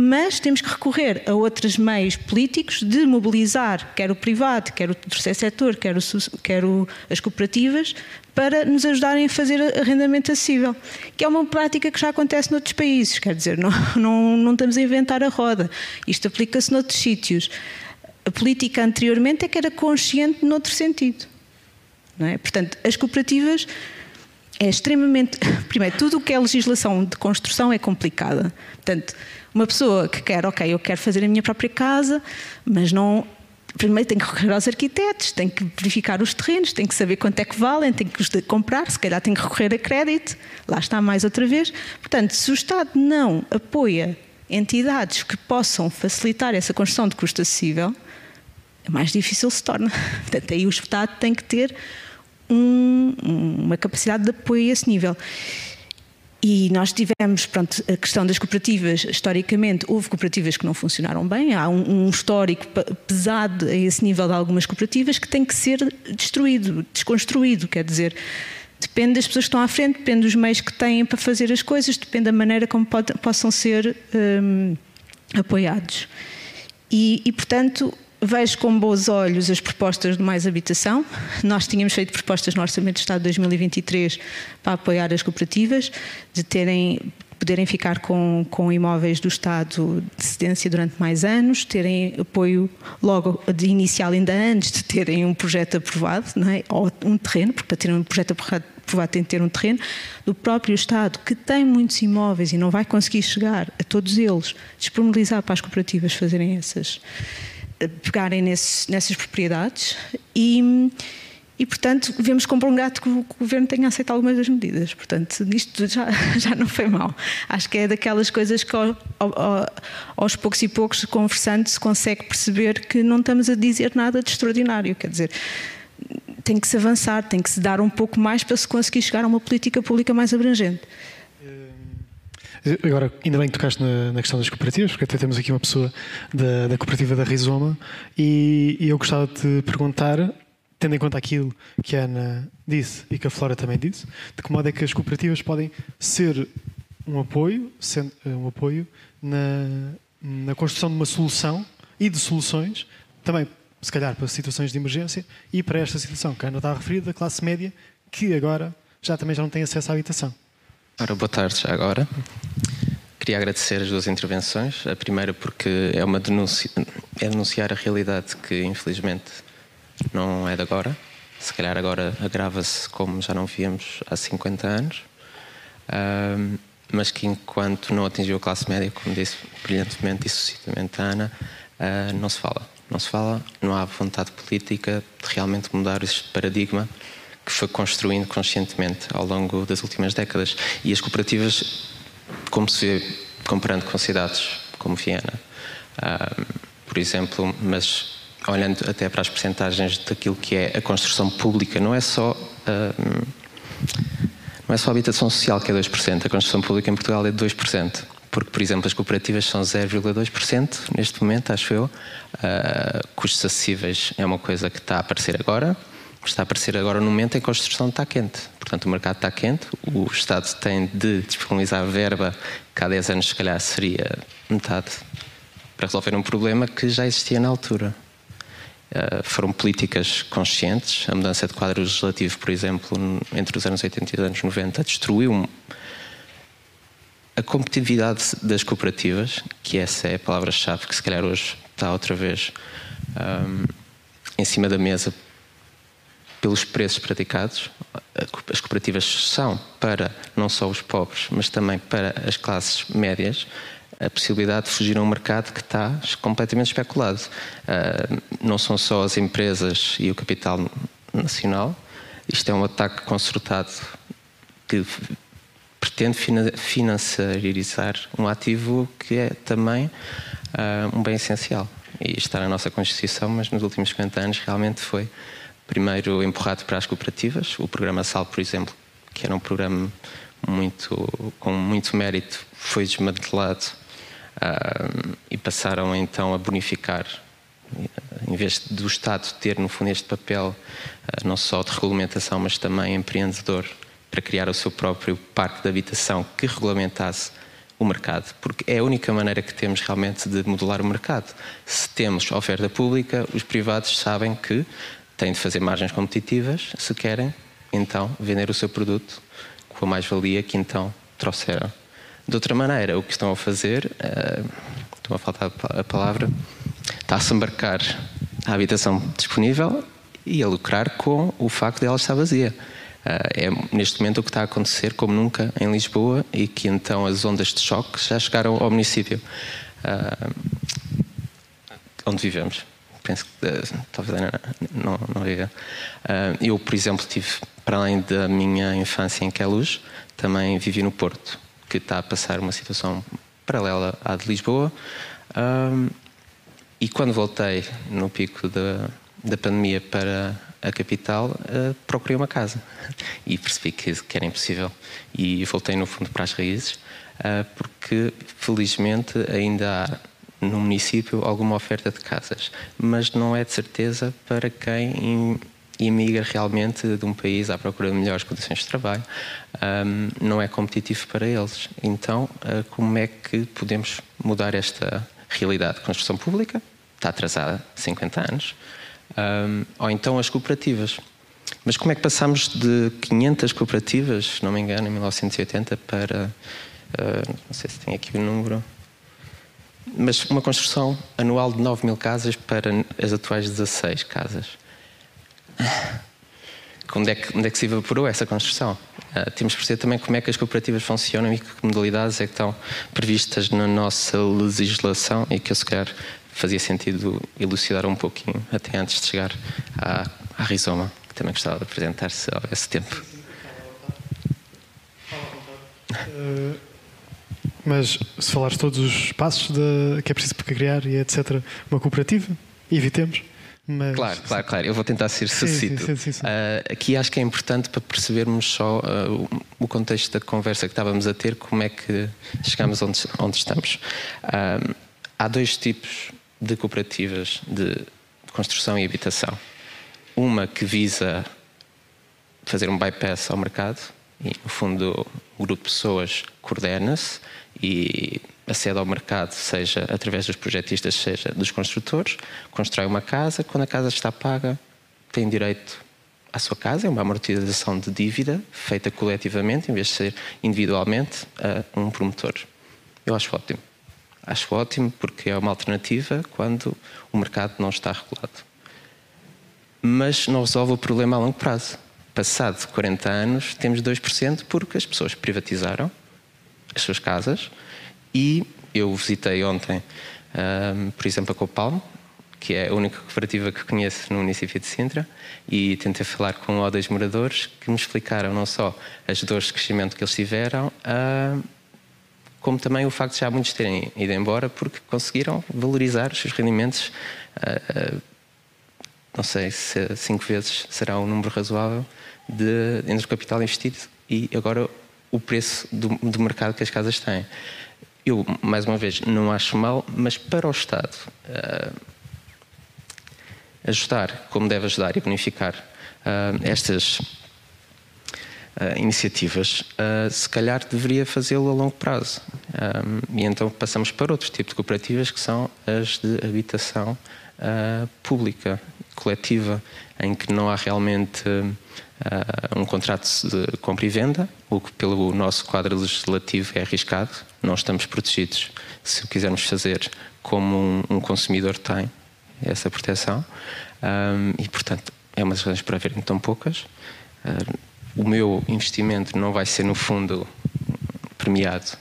mas temos que recorrer a outros meios políticos de mobilizar, quer o privado, quer o terceiro setor, quer, o, quer o, as cooperativas, para nos ajudarem a fazer arrendamento acessível, que é uma prática que já acontece noutros países, quer dizer, não, (laughs) não, não estamos a inventar a roda, isto aplica-se noutros sítios. A política anteriormente é que era consciente noutro sentido. Não é? Portanto, as cooperativas é extremamente. (laughs) Primeiro, tudo o que é legislação de construção é complicada. Portanto, uma pessoa que quer, ok, eu quero fazer a minha própria casa, mas não. Primeiro tem que recorrer aos arquitetos, tem que verificar os terrenos, tem que saber quanto é que valem, tem que os comprar, se calhar tem que recorrer a crédito, lá está mais outra vez. Portanto, se o Estado não apoia entidades que possam facilitar essa construção de custo acessível, mais difícil se torna. (laughs) Portanto, aí o Estado tem que ter um, uma capacidade de apoio a esse nível. E nós tivemos, pronto, a questão das cooperativas, historicamente, houve cooperativas que não funcionaram bem, há um, um, histórico pesado a esse nível de algumas cooperativas que tem que ser destruído, desconstruído, quer dizer, depende das pessoas que estão à frente, depende dos meios que têm para fazer as coisas, depende da maneira como pode, possam ser hum, apoiados. E, e, portanto, vejo com bons olhos as propostas de mais habitação. Nós tínhamos feito propostas no Orçamento de Estado de 2023 para apoiar as cooperativas, de terem poderem ficar com, com imóveis do Estado de cedência durante mais anos, terem apoio logo de inicial ainda antes de terem um projeto aprovado, não é? ou um terreno, porque para ter um projeto aprovado tem que ter um terreno, do próprio Estado, que tem muitos imóveis e não vai conseguir chegar a todos eles, disponibilizar para as cooperativas fazerem essas pegarem nesses, nessas propriedades e, e, portanto, vemos com bom gato que o governo tenha aceito algumas das medidas. Portanto, isto já, (laughs) já não foi mal. Acho que é daquelas coisas que ao, ao, aos poucos e poucos, conversando, se consegue perceber que não estamos a dizer nada de extraordinário. Quer dizer, tem que se avançar, tem que se dar um pouco mais para se conseguir chegar a uma política pública mais abrangente. Agora, ainda bem que tocaste na, na, questão das cooperativas, porque até temos aqui uma pessoa da, da cooperativa da Rizoma e, e, eu gostava de te perguntar, tendo em conta aquilo que a Ana disse e que a Flora também disse, de que modo é que as cooperativas podem ser um apoio, um apoio na, na construção de uma solução e de soluções, também, se calhar, para situações de emergência e para esta situação que a Ana está a referir, da classe média, que agora já também já não tem acesso à habitação. Ora, boa tarde já agora. Queria agradecer as duas intervenções. A primeira porque é uma denúncia, é denunciar a realidade que infelizmente não é de agora. Se calhar agora agrava-se como já não víamos há 50 anos. Um, mas que enquanto não atingiu a classe média, como disse brilhantemente e sucintamente a Ana, uh, não se fala. Não se fala, não há vontade política de realmente mudar este paradigma que foi construindo conscientemente ao longo das últimas décadas. E as cooperativas, como se vê comparando com cidades como Viena, uh, por exemplo, mas olhando até para as percentagens daquilo que é a construção pública, não é só. Uh, não é só a habitação social, que é 2%, a construção pública em Portugal é 2%, porque, por exemplo, as cooperativas são 0,2% neste momento, acho eu. Uh, custos acessíveis é uma coisa que está a aparecer agora, está a aparecer agora no momento em que a construção está quente. Portanto, o mercado está quente, o Estado tem de disponibilizar verba que há 10 anos, se calhar, seria metade para resolver um problema que já existia na altura. Uh, foram políticas conscientes. A mudança de quadro legislativo, por exemplo, entre os anos 80 e os anos 90, destruiu a competitividade das cooperativas, que essa é a palavra-chave que, se calhar, hoje está outra vez um, em cima da mesa pelos preços praticados. As cooperativas são para não só os pobres, mas também para as classes médias a possibilidade de fugir a um mercado que está completamente especulado. Uh, não são só as empresas e o capital nacional, isto é um ataque concertado que pretende financiarizar um ativo que é também uh, um bem essencial. E está na nossa Constituição, mas nos últimos 50 anos realmente foi primeiro empurrado para as cooperativas. O programa SAL, por exemplo, que era um programa muito, com muito mérito, foi desmantelado uh, e passaram então a bonificar em vez do Estado ter, no fundo, este papel não só de regulamentação, mas também empreendedor, para criar o seu próprio parque de habitação que regulamentasse o mercado, porque é a única maneira que temos realmente de modular o mercado. Se temos oferta pública, os privados sabem que têm de fazer margens competitivas se querem, então, vender o seu produto com a mais-valia que então trouxeram. De outra maneira, o que estão a fazer, uh, estou a faltar a palavra, está-se a embarcar a habitação disponível e a lucrar com o facto de ela estar vazia. Eh, é neste momento o que está a acontecer como nunca em Lisboa e que então as ondas de choque já chegaram ao município uh, onde vivemos. Penso que uh, talvez não, não, não viva. Uh, eu, por exemplo, tive, para além da minha infância em Queluz, também vivi no Porto, que está a passar uma situação paralela à de Lisboa. e quando voltei no pico da, da pandemia para a capital, uh, procurei uma casa e percebi que, que, era impossível. E voltei, no fundo, para as raízes, porque felizmente ainda há no município alguma oferta de casas, mas não é de certeza para quem imigra realmente de um país à procura de melhores condições de trabalho, um, não é competitivo para eles. Então, uh, como é que podemos mudar esta realidade? Construção pública está atrasada 50 anos um, ou então as cooperativas. Mas como é que passamos de 500 cooperativas, se não me engano, em 1980 para. Uh, não sei se tem aqui o número. Mas uma construção anual de 9 mil casas para as atuais 16 casas. Onde é que, onde é que se evaporou essa construção? Uh, temos que perceber também como é que as cooperativas funcionam e que modalidades é que estão previstas na nossa legislação e que eu, se calhar, fazia sentido elucidar um pouquinho, até antes de chegar à, à Rizoma, que também gostava de apresentar se houvesse tempo. Uh, mas se falares todos os passos de, que é preciso para criar e etc., uma cooperativa, evitemos. Mas... Claro, claro, claro. Eu vou tentar ser sucinto. Uh, aqui acho que é importante para percebermos só uh, o contexto da conversa que estávamos a ter, como é que chegamos onde, onde estamos. Uh, há dois tipos de cooperativas de construção e habitação. Uma que visa fazer um bypass ao mercado e, no fundo, o grupo de pessoas coordena-se e acede ao mercado, seja através dos projetistas, seja dos construtores, constrói uma casa, quando a casa está paga, tem direito à sua casa, é uma amortização de dívida feita coletivamente, em vez de ser individualmente, a um promotor. Eu acho ótimo. Acho ótimo porque é uma alternativa quando o mercado não está regulado. Mas não resolve o problema a longo prazo. Passado 40 anos, temos 2% porque as pessoas privatizaram as suas casas e eu visitei ontem, um, por exemplo, a Copalmo, que é a única cooperativa que conheço no município de Sintra, e tentei falar com um ou dois moradores que me explicaram não só as dores de crescimento que eles tiveram, como também o facto de já muitos terem ido embora porque conseguiram valorizar os seus rendimentos. Uh, uh, não sei se cinco vezes será um número razoável de, entre o capital investido e agora o preço do, do mercado que as casas têm. Eu, mais uma vez, não acho mal, mas para o Estado uh, ajudar como deve ajudar e bonificar estas uh, iniciativas, uh, se calhar deveria fazê-lo a longo prazo. E então passamos para outro tipo de cooperativas, que são as de habitação uh, pública, coletiva, em que não há realmente um contrato de compra e venda, o que pelo nosso quadro legislativo é arriscado. Não estamos protegidos se o quisermos fazer como um, um consumidor tem essa proteção. E, portanto, é uma das razões para haverem tão poucas. Uh, o meu investimento não vai ser, no fundo, premiado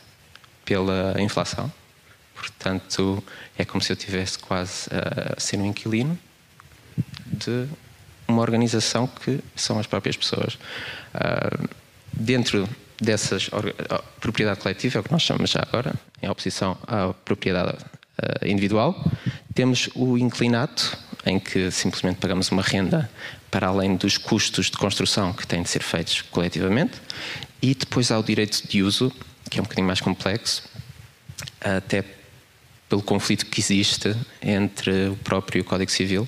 pela inflação. Portanto, é como se eu tivesse quase a ser um inquilino de uma organização que são as próprias pessoas. Uh, dentro dessas propriedade coletiva, é o que nós chamamos já agora, em oposição à propriedade uh, individual, temos o inclinato, em que simplesmente pagamos uma renda para além dos custos de construção que têm de ser feitos coletivamente, e depois há o direito de uso, que é um bocadinho mais complexo, até pelo conflito que existe entre o próprio Código Civil,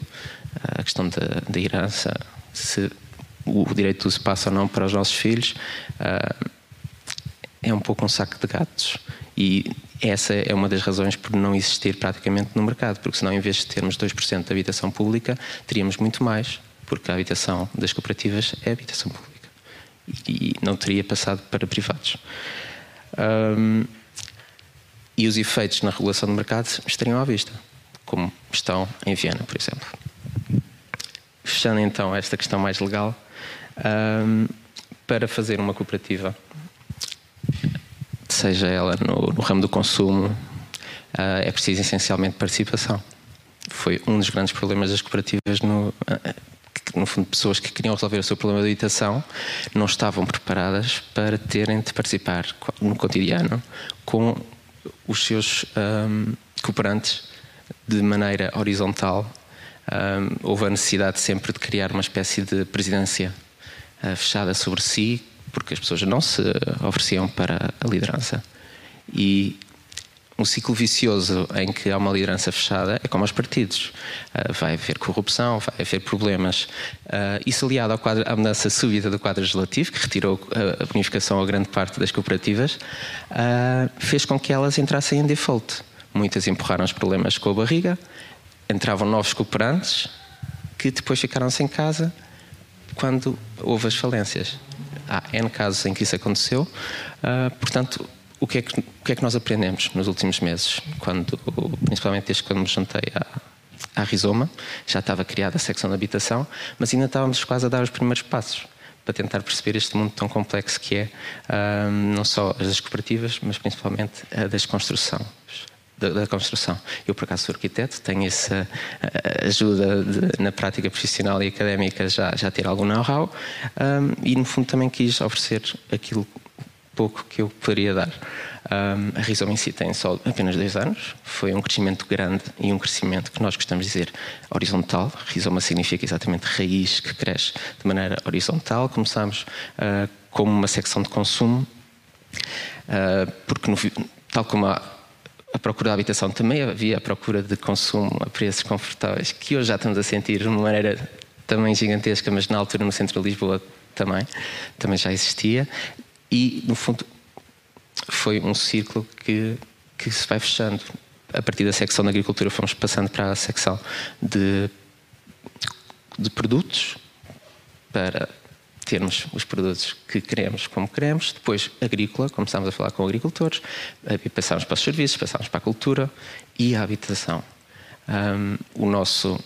a questão da, da herança, se o direito de uso passa ou não para os nossos filhos, é um pouco um saco de gatos. E essa é uma das razões por não existir praticamente no mercado, porque senão, em vez de termos 2% de habitação pública, teríamos muito mais, porque a habitação das cooperativas é habitação pública. E não teria passado para privados. Um, e os efeitos na regulação do mercado estariam à vista, como estão em Viena, por exemplo. Fechando então esta questão mais legal, um, para fazer uma cooperativa, seja ela no, no ramo do consumo, uh, é preciso essencialmente participação. Foi um dos grandes problemas das cooperativas no, uh, no fundo, pessoas que queriam resolver o seu problema de habitação não estavam preparadas para terem de participar no cotidiano com os seus um, cooperantes de maneira horizontal. Um, houve a necessidade sempre de criar uma espécie de presidência uh, fechada sobre si, porque as pessoas não se ofereciam para a liderança. E um ciclo vicioso em que há uma liderança fechada é como aos partidos. Uh, vai haver corrupção, vai haver problemas. Uh, isso aliado quadro, à mudança súbita do quadro legislativo, que retirou a bonificação a grande parte das cooperativas, uh, fez com que elas entrassem em default. Muitas empurraram os problemas com a barriga, entravam novos cooperantes que depois ficaram sem casa quando houve as falências. Há N casos em que isso aconteceu, portanto, o que, é que, o que é que nós aprendemos nos últimos meses, quando, principalmente desde quando me juntei à, à Rizoma, já estava criada a secção de habitação, mas ainda estávamos quase a dar os primeiros passos para tentar perceber este mundo tão complexo que é um, não só as das cooperativas, mas principalmente a das construção. Da, da, construção. Eu, por acaso, sou arquiteto, tenho essa ajuda de, na prática profissional e académica já, já ter algum know-how um, e, no fundo, também quis oferecer aquilo pouco que eu poderia dar. Um, a Rizoma em si tem só apenas dois anos, foi um crescimento grande e um crescimento que nós gostamos de dizer horizontal. Rizoma significa exatamente raiz que cresce de maneira horizontal. Começámos uh, como uma secção de consumo, uh, porque no, tal como a, a procura de habitação também havia a procura de consumo a preços confortáveis, que hoje já estamos a sentir de uma maneira também gigantesca, mas na altura no centro de Lisboa também, também já existia. E, no fundo, foi um círculo que, que se vai fechando. A partir da secção da agricultura, fomos passando para a secção de, de produtos, para termos os produtos que queremos como queremos. Depois, agrícola, começámos a falar com agricultores, passámos para os serviços, passámos para a cultura e a habitação. Um, o nosso,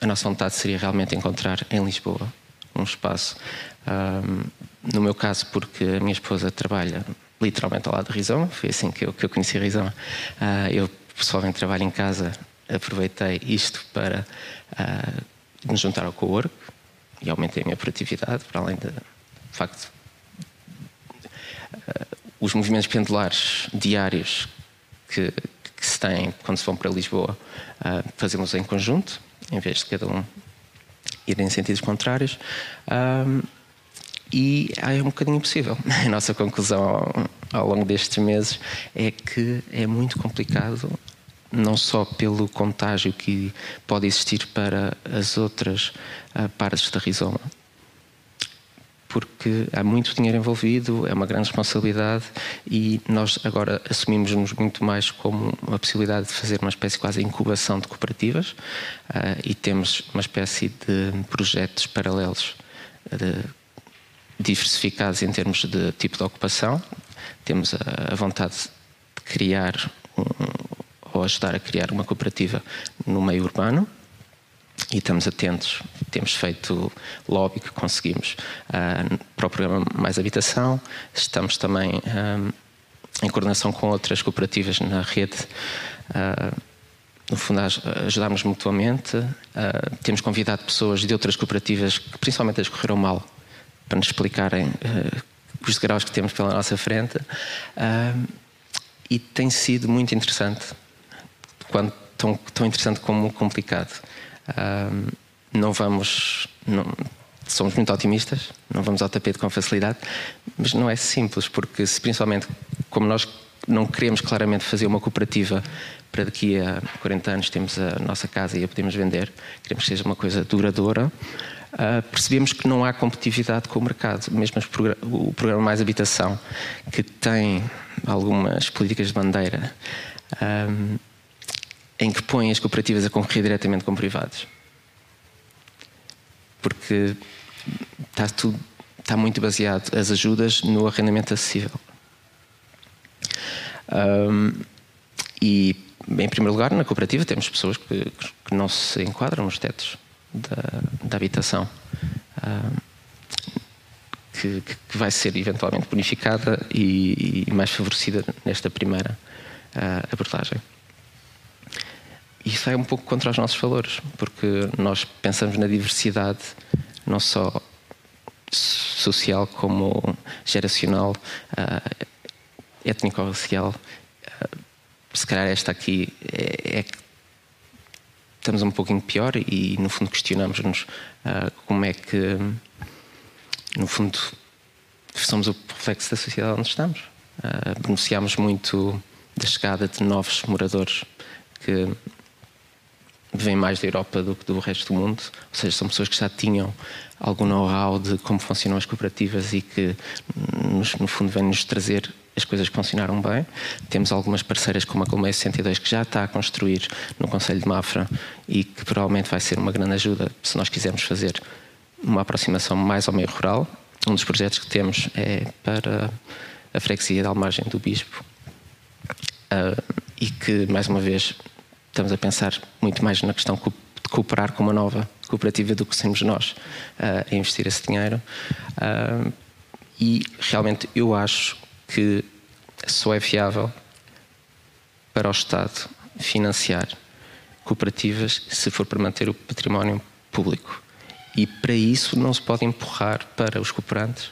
a nossa vontade seria realmente encontrar em Lisboa um espaço um, no meu caso, porque a minha esposa trabalha literalmente ao lado de Rizoma, foi assim que eu, que eu conheci Rizoma. Uh, eu pessoalmente trabalho em casa, aproveitei isto para uh, me juntar ao co-work e aumentei a minha produtividade, para além de, de facto, uh, os movimentos pendulares diários que, que, se têm quando se vão para Lisboa, uh, fazemos em conjunto, em vez de cada um ir em sentidos contrários. E é um bocadinho impossível. (laughs) A nossa conclusão ao, ao longo destes meses é que é muito complicado não só pelo contágio que pode existir para as outras uh, partes da rizoma, porque há muito dinheiro envolvido, é uma grande responsabilidade e nós agora assumimos-nos muito mais como a possibilidade de fazer uma espécie quase incubação de cooperativas uh, e temos uma espécie de projetos paralelos de diversificados em termos de tipo de ocupação. Temos a, vontade de criar um, ou ajudar a criar uma cooperativa no meio urbano e estamos atentos. Temos feito lobby que conseguimos uh, para o programa Mais Habitação. Estamos também uh, em coordenação com outras cooperativas na rede. Uh, no fundo, ajudarmos mutuamente. temos convidado pessoas de outras cooperativas que, principalmente as correram mal, para nos explicarem os degraus que temos pela nossa frente. E tem sido muito interessante, quando, tão, tão interessante como complicado. Não vamos. Não, somos muito otimistas, não vamos ao tapete com facilidade, mas não é simples, porque se principalmente como nós não queremos claramente fazer uma cooperativa para daqui a 40 anos temos a nossa casa e a podemos vender, queremos que seja uma coisa duradoura, uh, percebemos que não há competitividade com o mercado. Mesmo o programa Mais Habitação, que tem algumas políticas de bandeira, um, em que põe as cooperativas a concorrer diretamente com privados. Porque está tudo está muito baseado as ajudas no arrendamento acessível. Um, e, em primeiro lugar, na cooperativa temos pessoas que, que não se enquadram nos tetos da, da habitação, um, que, que, vai ser eventualmente bonificada e, e mais favorecida nesta primeira uh, abordagem. Isso é um pouco contra os nossos valores, porque nós pensamos na diversidade não só social como geracional, uh, étnico-racial. Uh, se calhar esta aqui é, é, que estamos um pouquinho pior e no fundo questionamos-nos uh, como é que no fundo somos o reflexo da sociedade onde estamos. Uh, beneficiamos muito da chegada de novos moradores que vêm mais da Europa do que do resto do mundo, ou seja, são pessoas que já tinham algum know-how de como funcionam as cooperativas e que, no fundo, vêm-nos trazer as coisas que funcionaram bem. Temos algumas parceiras como a Colmeia 62 que já está a construir no Conselho de Mafra e que provavelmente vai ser uma grande ajuda se nós quisermos fazer uma aproximação mais ao meio rural. Um dos projetos que temos é para a freguesia da Almagem do Bispo uh, e que, mais uma vez, estamos a pensar muito mais na questão de cooperar com uma nova cooperativa do que sermos nós uh, a investir esse dinheiro. Uh, e realmente eu acho que só é viável para o Estado financiar cooperativas se for para manter o património público. E para isso não se pode empurrar para os cooperantes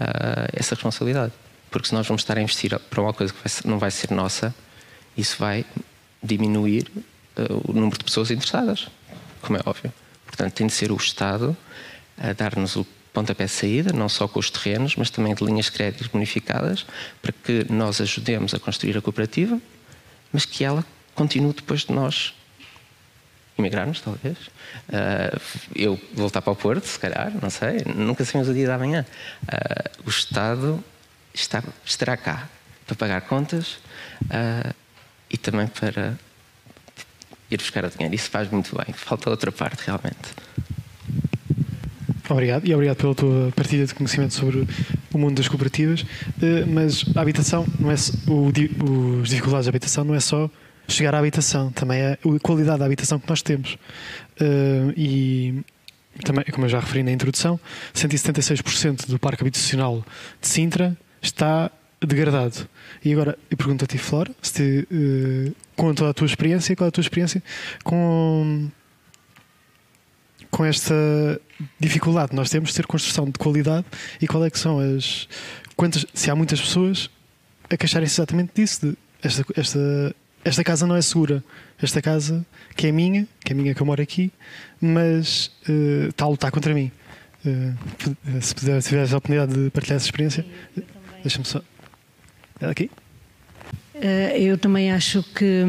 uh, essa responsabilidade. Porque se nós vamos estar a investir para uma coisa que não vai ser nossa, isso vai diminuir uh, o número de pessoas interessadas, como é óbvio. Portanto, tem de ser o Estado a dar-nos o pontapé de saída, não só com os terrenos, mas também de linhas de crédito bonificadas, para que nós ajudemos a construir a cooperativa, mas que ela continue depois de nós imigrarmos, talvez. Uh, eu voltar para o Porto, se calhar, não sei, nunca sabemos o dia da manhã. Uh, o Estado está, estará cá para pagar contas uh, e também para ir buscar o dinheiro. Isso faz muito bem. Falta outra parte, realmente. Obrigado e obrigado pela tua partilha de conhecimento sobre o mundo das cooperativas. Eh, mas a habitação, não é o, os dificuldades da habitação não é só chegar à habitação, também é a qualidade da habitação que nós temos. Eh, e também, como eu já referi na introdução, 176% do parque habitacional de Sintra está degradado. E agora eu pergunto a ti, Flora, se te, uh, com toda a tua experiência, qual é a tua experiência com, com esta dificuldade que nós temos de ter construção de qualidade e qual é que são as. Quantas, se há muitas pessoas a queixarem-se exatamente disso, de esta, esta, esta casa não é segura. Esta casa, que é minha, que é minha que eu moro aqui, mas uh, está a lutar contra mim. Uh, se tiveres a oportunidade de partilhar essa experiência, deixa-me só. Uh, eu também acho que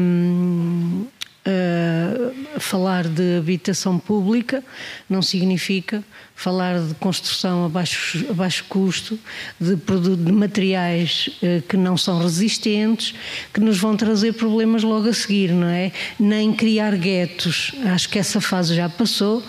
uh, falar de habitação pública não significa falar de construção a baixo, a baixo custo, de, de materiais uh, que não são resistentes, que nos vão trazer problemas logo a seguir, não é? Nem criar guetos. Acho que essa fase já passou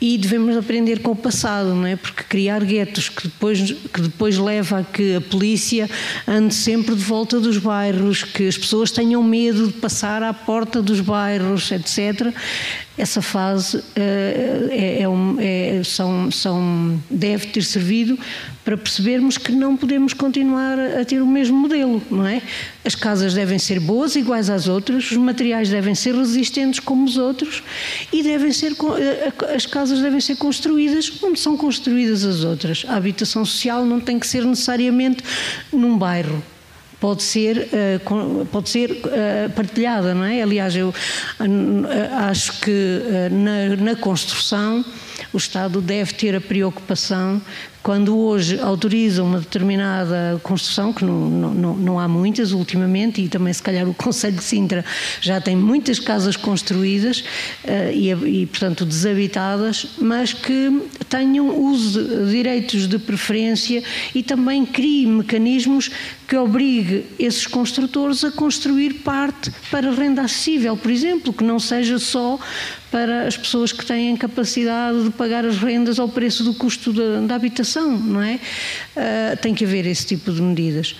e devemos aprender com o passado, não é? Porque criar guetos que depois, que depois leva a que a polícia ande sempre de volta dos bairros, que as pessoas tenham medo de passar à porta dos bairros, etc. Essa fase uh, é, é, é, são, são, deve ter servido para percebermos que não podemos continuar a ter o mesmo modelo, não é? As casas devem ser boas, iguais às outras, os materiais devem ser resistentes como os outros e devem ser, eh, as casas devem ser construídas onde são construídas as outras. A habitação social não tem que ser necessariamente num bairro, pode ser, eh, pode ser eh, partilhada, não é? Aliás, eu acho que na, na construção o Estado deve ter a preocupação quando hoje autoriza uma determinada construção, que não, não, não, há muitas ultimamente, e também se calhar o Conselho de Sintra já tem muitas casas construídas uh, e, e, portanto, desabitadas, mas que tenham uso de direitos de preferência e também crie mecanismos que obrigue esses construtores a construir parte para renda acessível, por exemplo, que não seja só para as pessoas que têm capacidade de pagar as rendas ao preço do custo da, da habitação, não é? Uh, tem que haver esse tipo de medidas.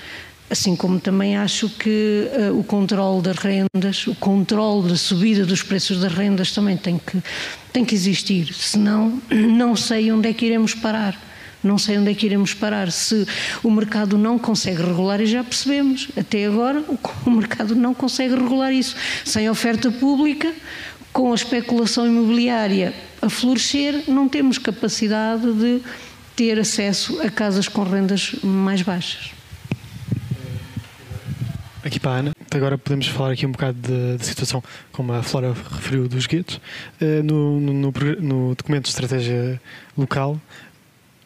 Assim como também acho que uh, o controle das rendas, o controle da subida dos preços das rendas também tem que, tem que existir, senão não sei onde é que iremos parar. Não sei onde é que iremos parar. Se o mercado não consegue regular, e já percebemos, até agora o mercado não consegue regular isso. Sem oferta pública, com a especulação imobiliária a florescer, não temos capacidade de ter acesso a casas com rendas mais baixas. Aqui para a Ana, agora podemos falar aqui um bocado da situação, como a Flora referiu, dos guetos. Eh, no, no, no, documento de estratégia local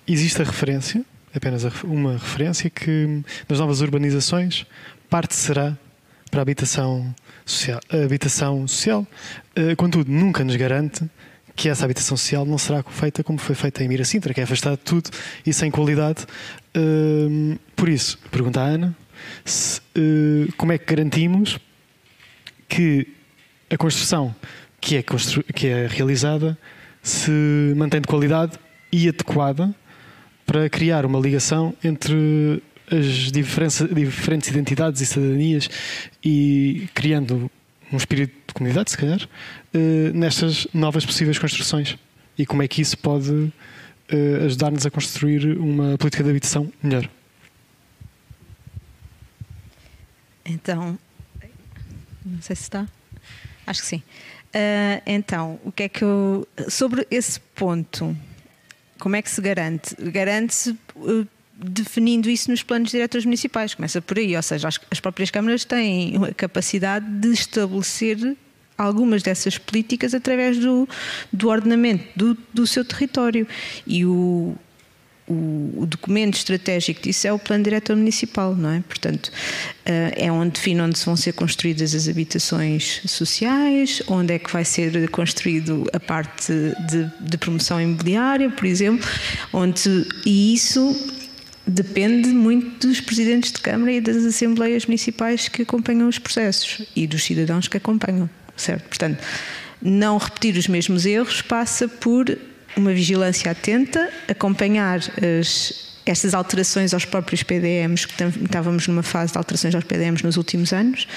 existe a referência, apenas uma referência, que nas novas urbanizações parte será para a habitação social. A habitação social, eh, contudo, nunca nos garante que essa habitação social não será feita como foi feita em Miracintra, que é afastada de tudo e sem qualidade. Ehm, por isso, pergunta à Ana, se, eh, como é que garantimos que a construção que é, constru que é realizada se mantém de qualidade e adequada para criar uma ligação entre as diferentes identidades e cidadanias e criando um espírito de comunidade, se calhar, uh, nestas novas possíveis construções. E como é que isso pode uh, ajudar-nos a construir uma política de habitação melhor? Então, não sei se está. Acho que sim. Uh, então, o que é que eu. Sobre esse ponto, como é que se garante? Garante-se definindo isso nos planos diretores municipais. Começa por aí, ou seja, as, as próprias câmaras têm a capacidade de estabelecer algumas dessas políticas através do, do ordenamento do, do seu território. E o, o, documento estratégico disso é o plano diretor municipal, não é? Portanto, uh, é onde define onde vão ser construídas as habitações sociais, onde é que vai ser construído a parte de, de promoção imobiliária, por exemplo, onde, e isso depende muito dos presidentes de Câmara e das assembleias municipais que acompanham os processos e dos cidadãos que acompanham, certo? Portanto, não repetir os mesmos erros passa por uma vigilância atenta, acompanhar as, estas alterações aos próprios PDMs, que estávamos numa fase de alterações aos PDMs nos últimos anos,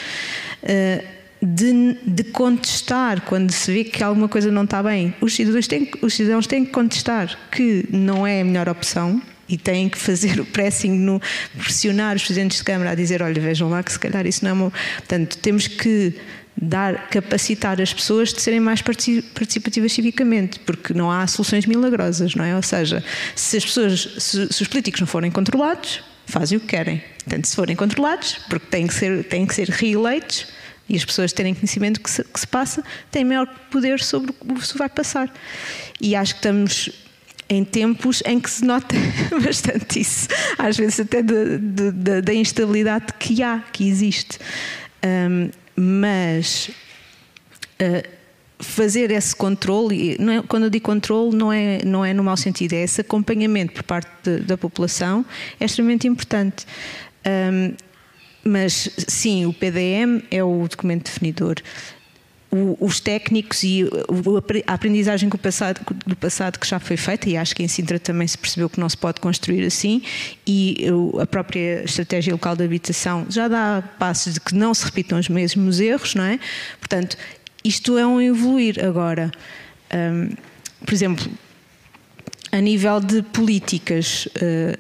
eh, de, de, contestar quando se vê que alguma coisa não está bem. Os cidadãos, têm, os cidadãos têm que contestar que não é a melhor opção, e têm que fazer o pressing, no, pressionar os presidentes de Câmara a dizer: olha, vejam lá que se calhar isso não é uma. Portanto, temos que dar, capacitar as pessoas de serem mais participativas civicamente, porque não há soluções milagrosas, não é? Ou seja, se as pessoas, se, se os políticos não forem controlados, fazem o que querem. Portanto, se forem controlados, porque têm que ser, têm que ser reeleitos e as pessoas terem conhecimento que se, que se passa, têm maior poder sobre o que se vai passar. E acho que estamos em tempos em que se nota (laughs) bastante isso, às vezes até da instabilidade que há, que existe. Um, mas uh, fazer esse controle, é, quando eu digo controle, não é, não é no mau sentido, é esse acompanhamento por parte de, da população, é extremamente importante. Um, mas sim, o PDM é o documento definidor os técnicos e a aprendizagem do passado, do passado que já foi feita, e acho que em Sintra também se percebeu que não se pode construir assim, e a própria estratégia local de habitação já dá passos de que não se repitam os mesmos erros, não é? Portanto, isto é um evoluir agora. Um, por exemplo, a nível de políticas, uh,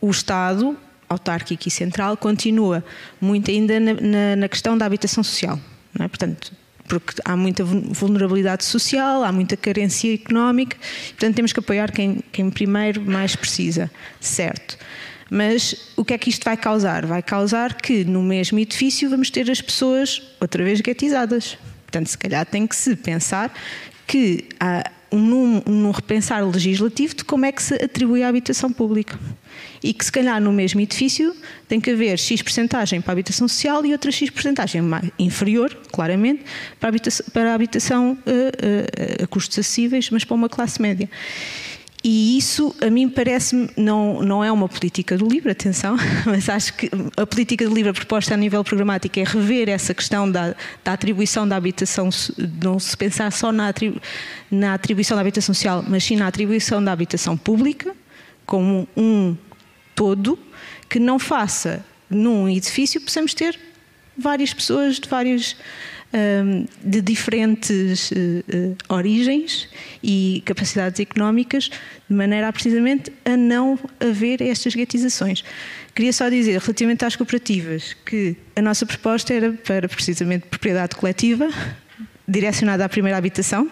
o Estado, autárquico e central, continua muito ainda na questão da habitação social é? Portanto, porque há muita vulnerabilidade social, há muita carência económica, portanto temos que apoiar quem, quem primeiro mais precisa, certo. Mas o que é que isto vai causar? Vai causar que no mesmo edifício vamos ter as pessoas outra vez guetizadas. Portanto, se calhar tem que se pensar que há num, num repensar legislativo de como é que se atribui a habitação pública. E que se calhar no mesmo edifício tem que haver X percentagem para a habitação social e outra X percentagem inferior, claramente, para a habitação, para a habitação uh, uh, a custos acessíveis, mas para uma classe média. E isso, a mim parece-me, não, não é uma política do LIVRE, atenção, (laughs) mas acho que a política do LIVRE proposta a nível programático é rever essa questão da, da atribuição da habitação, não se pensar só na, atribu, na atribuição da habitação social, mas sim na atribuição da habitação pública, como um todo, que não faça num edifício possamos ter várias pessoas de vários de diferentes eh, eh, origens e capacidades económicas, de maneira a precisamente a não haver estas guetizações. Queria só dizer, relativamente às cooperativas, que a nossa proposta era para precisamente propriedade coletiva, direcionada à primeira habitação,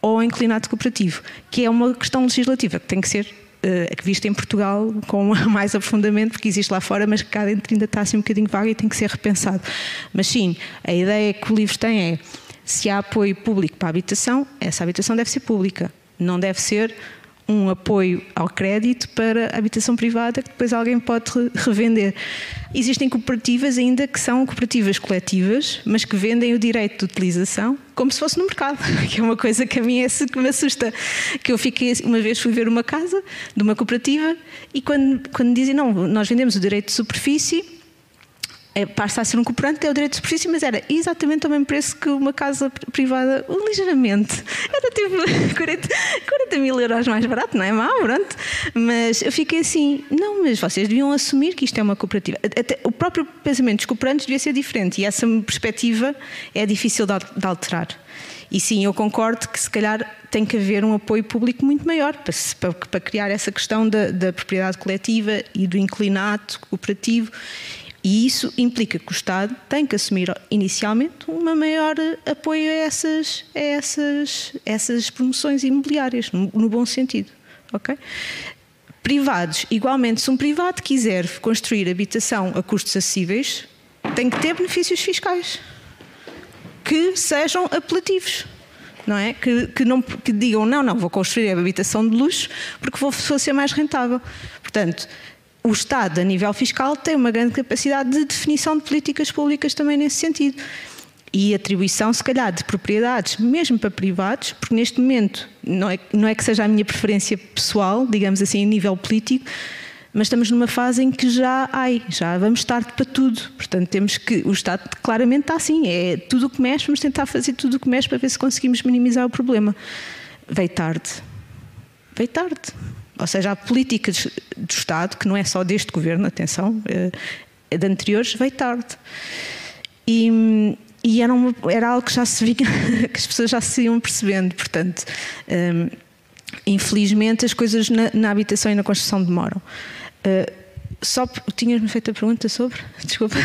ou inclinado cooperativo, que é uma questão legislativa que tem que ser uh, vista em Portugal com (laughs) mais aprofundamento, porque existe lá fora, mas que cá dentro ainda está assim um bocadinho vaga e tem que ser repensado. Mas sim, a ideia que o livro tem é se há apoio público para a habitação, essa habitação deve ser pública, não deve ser um apoio ao crédito para a habitação privada que depois alguém pode revender. Existem cooperativas ainda que são cooperativas coletivas, mas que vendem o direito de utilização como se fosse no mercado, (laughs) que é uma coisa que a mim é que me assusta. Que eu fiquei, uma vez fui ver uma casa de uma cooperativa e quando, quando dizem, não, nós vendemos o direito de superfície é, passa a ser um cooperante, é o direito de superfície, mas era exatamente o mesmo preço que uma casa privada, ligeiramente. Era tipo (laughs) 40, 40 mil euros mais barato, não é mau, pronto. Mas eu fiquei assim, não, mas vocês deviam assumir que isto é uma cooperativa. Até, o próprio pensamento dos cooperantes devia ser diferente e essa perspectiva é difícil de, de alterar. E sim, eu concordo que se calhar tem que haver um apoio público muito maior para, para, para criar essa questão da, da propriedade coletiva e do inclinato cooperativo e isso implica que o Estado tem que assumir inicialmente um maior apoio a essas, a essas, essas promoções imobiliárias, no, no bom sentido. Okay? Privados, igualmente, se um privado quiser construir habitação a custos acessíveis, tem que ter benefícios fiscais que sejam apelativos. Não é? Que, que, não, que digam, não, não, vou construir a habitação de luxo porque vou, vou ser mais rentável. Portanto, o Estado, a nível fiscal, tem uma grande capacidade de definição de políticas públicas também nesse sentido. E atribuição, se calhar, de propriedades, mesmo para privados, porque neste momento não é, não é que seja a minha preferência pessoal, digamos assim, a nível político, mas estamos numa fase em que já, ai, já vamos tarde para tudo. Portanto, temos que. O Estado claramente está assim. É tudo o que mexe, vamos tentar fazer tudo o que mexe para ver se conseguimos minimizar o problema. Veio tarde. Veio tarde. Ou seja, a política do Estado, que não é só deste governo, atenção, é, de anteriores, veio tarde. E, e era, uma, era, algo que já se via, (laughs) que as pessoas já se iam percebendo. Portanto, um, infelizmente, as coisas na, na, habitação e na construção demoram. Uh, só tinhas-me feito a pergunta sobre? (laughs) Desculpa.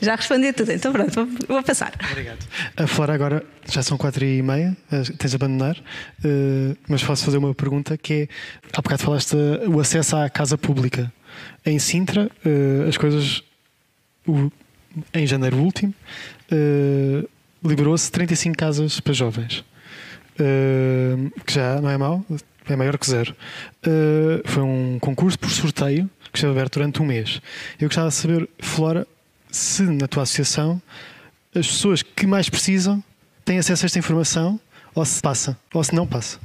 já respondi tudo, então pronto, vou, vou, passar. Obrigado. A Flora, agora já são quatro e meia, eh, tens de abandonar, uh, mas posso fazer uma pergunta que é: há bocado falaste o acesso à casa pública. Em Sintra, uh, as coisas. O, em janeiro último, uh, liberou-se 35 casas para jovens. que já não é mau, é maior que zero. foi um concurso por sorteio que esteve aberto durante um mês. Eu gostava de saber, Flora, se na tua associação as pessoas que mais precisam têm acesso a esta informação ou se passa, ou se não passa?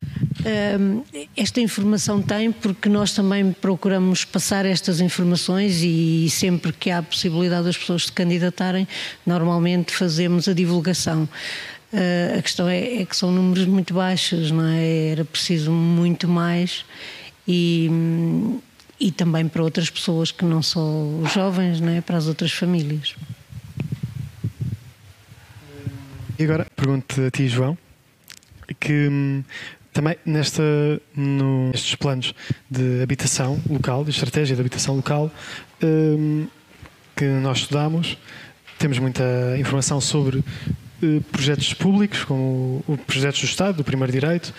esta informação tem porque nós também procuramos passar estas informações e sempre que há a possibilidade das pessoas se candidatarem, normalmente fazemos a divulgação. Uh, a questão é, é, que são números muito baixos, não é? Era preciso muito mais e, e também para outras pessoas que não só os jovens, né, para as outras famílias. E agora pergunto a ti, João, que hum, também nesta, no, nestes planos de habitação local, de estratégia de habitação local, hum, que nós estudamos, temos muita informação sobre projetos públicos, como o projetos do Estado, do primeiro direito,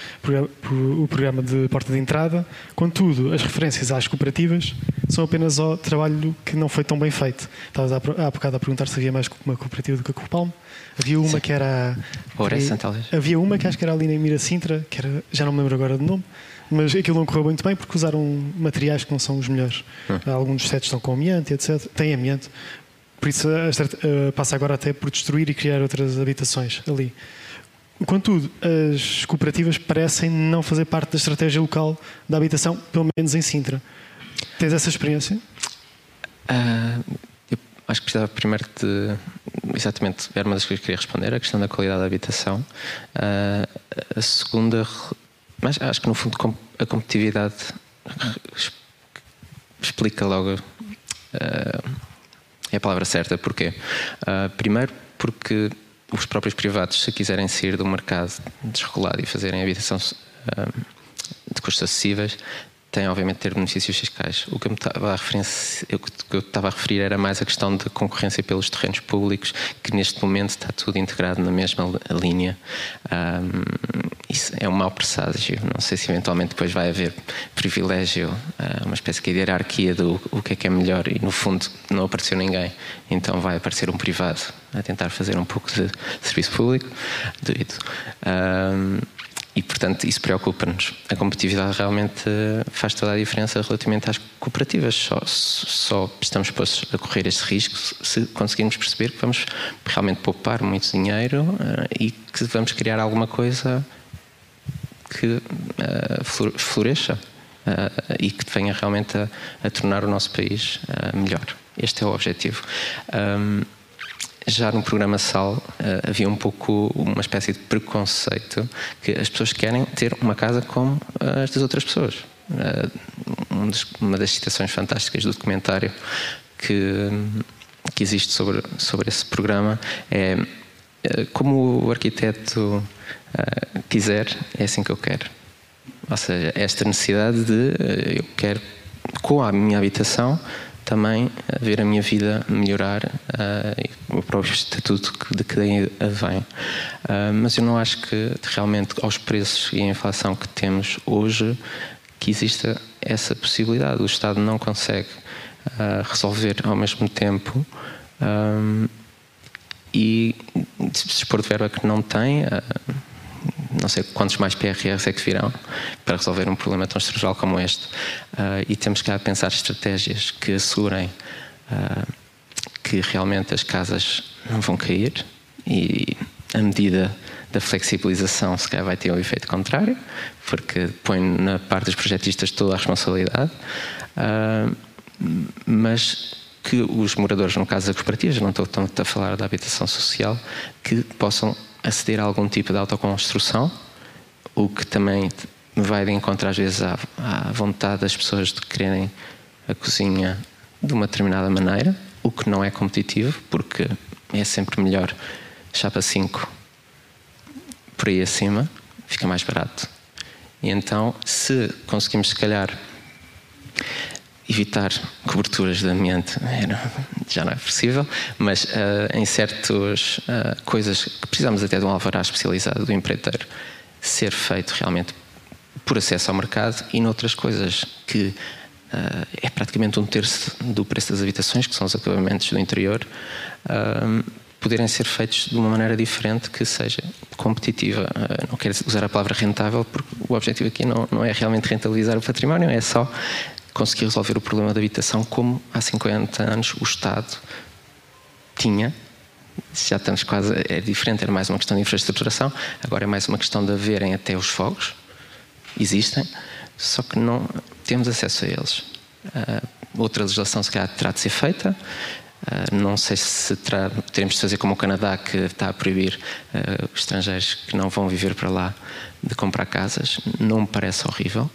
o programa de porta de entrada. Contudo, as referências às cooperativas são apenas ao trabalho que não foi tão bem feito. Estavas há bocado a perguntar se havia mais uma cooperativa do que a Copalme. Havia uma Sim. que era. Oressa, talvez. Havia uma que acho que era ali na Mira Sintra, que era, já não me lembro agora do nome, mas aquilo não correu muito bem porque usaram materiais que não são os melhores. Hum. Alguns dos sets estão com amianto, etc. Tem amianto, por isso uh, passa agora até por destruir e criar outras habitações ali. Contudo, as cooperativas parecem não fazer parte da estratégia local da habitação, pelo menos em Sintra. Tens essa experiência? Uh, eu acho que precisava primeiro de. Exatamente, era uma das coisas que queria responder, a questão da qualidade da habitação. Uh, a segunda. Mas acho que no fundo a competitividade explica logo. Uh, é a palavra certa. Porquê? Uh, primeiro, porque os próprios privados, se quiserem sair do mercado desregulado e fazerem habitação uh, de custos acessíveis, tem obviamente ter benefícios fiscais. O que eu, estava a referir, eu estava a referir era mais a questão de concorrência pelos terrenos públicos, que neste momento está tudo integrado na mesma linha. Um, isso é um mau presságio. Não sei se eventualmente depois vai haver privilégio, uh, uma espécie de hierarquia do o que é que é melhor e no fundo não apareceu ninguém. Então vai aparecer um privado a tentar fazer um pouco de serviço público. Duvido. Um, e, portanto, isso preocupa-nos. A competitividade realmente eh, faz toda a diferença relativamente às cooperativas. Só, só estamos postos a correr este risco se conseguirmos perceber que vamos realmente poupar muito dinheiro e que vamos criar alguma coisa que uh, floresça uh, e que venha realmente a, a tornar o nosso país melhor. Este é o objetivo. Um, já no programa SAL uh, havia um pouco uma espécie de preconceito que as pessoas querem ter uma casa como as das outras pessoas. Uh, um uma das citações fantásticas do documentário que, que existe sobre, sobre esse programa é uh, como o arquiteto quiser, é assim que eu quero. Ou seja, esta necessidade de eu quero, com a minha habitação, também ver a minha vida melhorar uh, o próprio estatuto de que daí vem. Uh, mas eu não acho que realmente aos preços e à inflação que temos hoje que exista essa possibilidade. O Estado não consegue uh, resolver ao mesmo tempo um, e dispor de verba que não tem não sei quantos mais PRRs é que virão para resolver um problema tão estrutural como este. Uh, e temos que pensar estratégias que assegurem uh, que realmente as casas não vão cair e a medida da flexibilização se calhar vai ter um efeito contrário, porque põe na parte dos projetistas toda a responsabilidade, uh, mas que os moradores, no caso das cooperativas, não estou tanto a falar da habitação social, que possam aceder a algum tipo de autoconstrução, o que também vai de encontro às vezes à, à vontade das pessoas de quererem a cozinha de uma determinada maneira, o que não é competitivo, porque é sempre melhor chapa 5 por aí acima, fica mais barato. E então, se conseguimos, se calhar, evitar coberturas de amianto já não é possível, mas uh, em certas uh, coisas que precisamos até de um alvará especializado do empreiteiro ser feito realmente por acesso ao mercado e noutras coisas que uh, é praticamente um terço do preço das habitações, que são os acabamentos do interior, poderem ser feitos de uma maneira diferente que seja competitiva. não quero usar a palavra rentável, porque o objetivo aqui não, não é realmente rentabilizar o património, é só conseguir resolver o problema da habitação como há 50 anos o Estado tinha. Já estamos quase. É diferente, era mais uma questão de infraestruturação, agora é mais uma questão de haverem até os fogos. Existem, só que não temos acesso a eles. Uh, outra legislação, se calhar, terá de ser feita. Uh, não sei se terá, teremos de fazer como o Canadá, que está a proibir uh, os estrangeiros que não vão viver para lá de comprar casas. Não me parece horrível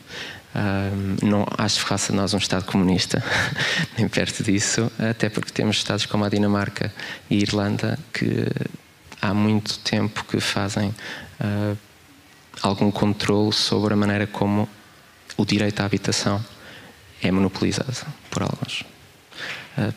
não acho que faça nós um Estado comunista, (laughs) nem perto disso, até porque temos Estados como a Dinamarca e Irlanda que há muito tempo que fazem uh, algum controle sobre a maneira como o direito à habitação é monopolizado por alguns.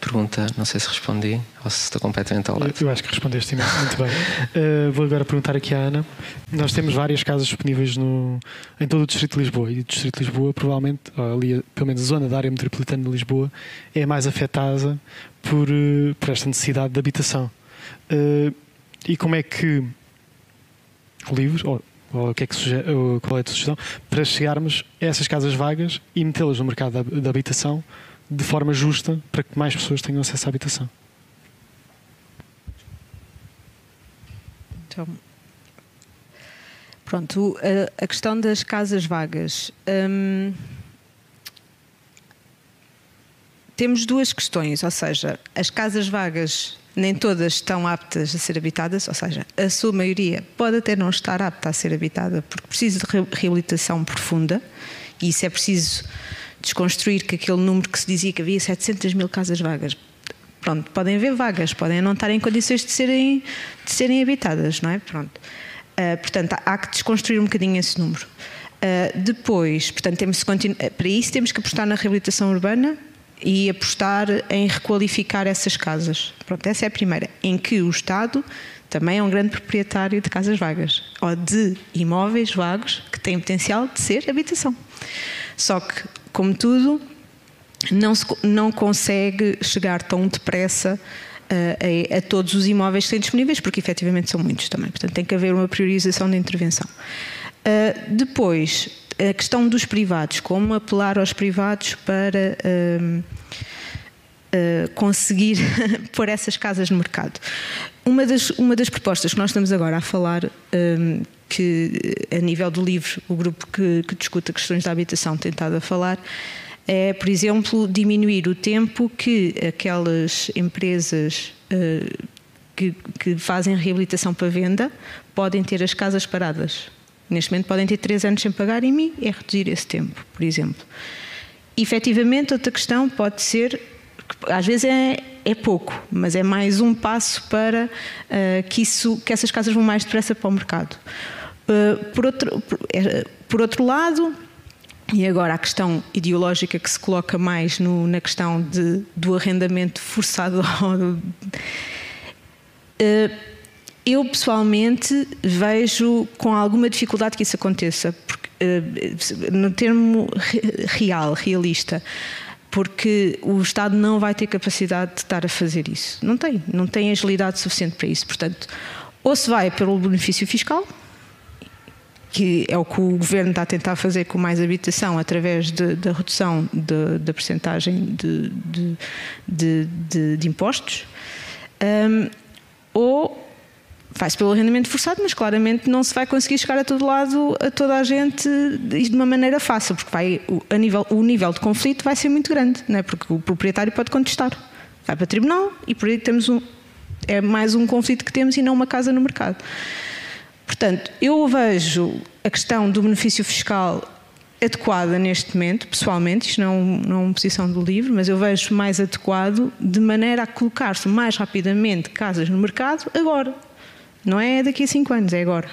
Pergunta, não sei se respondi ou se estou completamente ao lado. Eu acho que respondeste muito bem. Uh, (laughs) vou agora perguntar aqui à Ana. Nós temos várias casas disponíveis no, em todo o Distrito de Lisboa e o Distrito de Lisboa, provavelmente, ali, pelo menos a zona da área metropolitana de Lisboa, é mais afetada por, uh, por esta necessidade de habitação. Uh, e como é que o livro, ou, ou o que é que sugere, ou qual é a sugestão, para chegarmos a essas casas vagas e metê-las no mercado da habitação de forma justa para que mais pessoas tenham acesso à habitação. Então, pronto, a, questão das casas vagas. Hum, temos duas questões, ou seja, as casas vagas nem todas estão aptas a ser habitadas, ou seja, a sua maioria pode até não estar apta a ser habitada porque precisa de reabilitação profunda e isso é preciso desconstruir que aquele número que se dizia que havia 700 mil casas vagas. Pronto, podem haver vagas, podem não estar em condições de serem, de serem habitadas, não é? Pronto. Uh, portanto, há, que desconstruir um bocadinho esse número. Uh, depois, portanto, temos para isso temos que apostar na reabilitação urbana e apostar em requalificar essas casas. Pronto, essa é a primeira, em que o Estado também é um grande proprietário de casas vagas ou de imóveis vagos que têm potencial de ser habitação. Só que como tudo, não, se, não consegue chegar tão depressa uh, a, a, todos os imóveis que têm disponíveis, porque efetivamente são muitos também. Portanto, tem que haver uma priorização de intervenção. Uh, depois, a questão dos privados, como apelar aos privados para uh, conseguir (laughs) pôr essas casas no mercado. Uma das, uma das propostas que nós estamos agora a falar, um, que a nível do livro, o grupo que, que discute questões da habitação tem estado a falar, é, por exemplo, diminuir o tempo que aquelas empresas uh, que, que, fazem reabilitação para venda podem ter as casas paradas. Neste momento podem ter três anos sem pagar, e mim é reduzir esse tempo, por exemplo. Efetivamente, outra questão pode ser às vezes é, é pouco, mas é mais um passo para uh, que, isso, que essas casas vão mais depressa para o mercado. Uh, por, outro, é, por, outro lado, e agora a questão ideológica que se coloca mais no, na questão de, do arrendamento forçado. (laughs) uh, eu pessoalmente vejo com alguma dificuldade que isso aconteça, porque, no termo real, realista porque o Estado não vai ter capacidade de estar a fazer isso. Não tem, não tem agilidade suficiente para isso. Portanto, ou se vai pelo benefício fiscal, que é o que o Governo está a tentar fazer com mais habitação através da redução de, da percentagem de, de, de impostos, um, ou faz pelo arrendamento forçado, mas claramente não se vai conseguir chegar a todo lado, a toda a gente, de uma maneira fácil, porque vai, a nível, o nível de conflito vai ser muito grande, não é? porque o proprietário pode contestar. Vai para o tribunal e por aí temos um, é mais um conflito que temos e não uma casa no mercado. Portanto, eu vejo a questão do benefício fiscal adequada neste momento, pessoalmente, isto não, não é uma posição do livro, mas eu vejo mais adequado de maneira a colocar-se mais rapidamente casas no mercado agora. Não é daqui a cinco anos, é agora.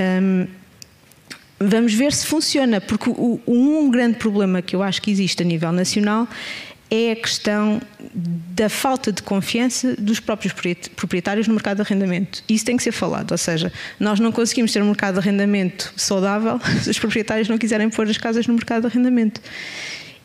Um, vamos ver se funciona, porque o, um grande problema que eu acho que existe a nível nacional é a questão da falta de confiança dos próprios proprietários no mercado de arrendamento. Isso tem que ser falado, ou seja, nós não conseguimos ter um mercado de arrendamento saudável (laughs) se os proprietários não quiserem pôr as casas no mercado de arrendamento.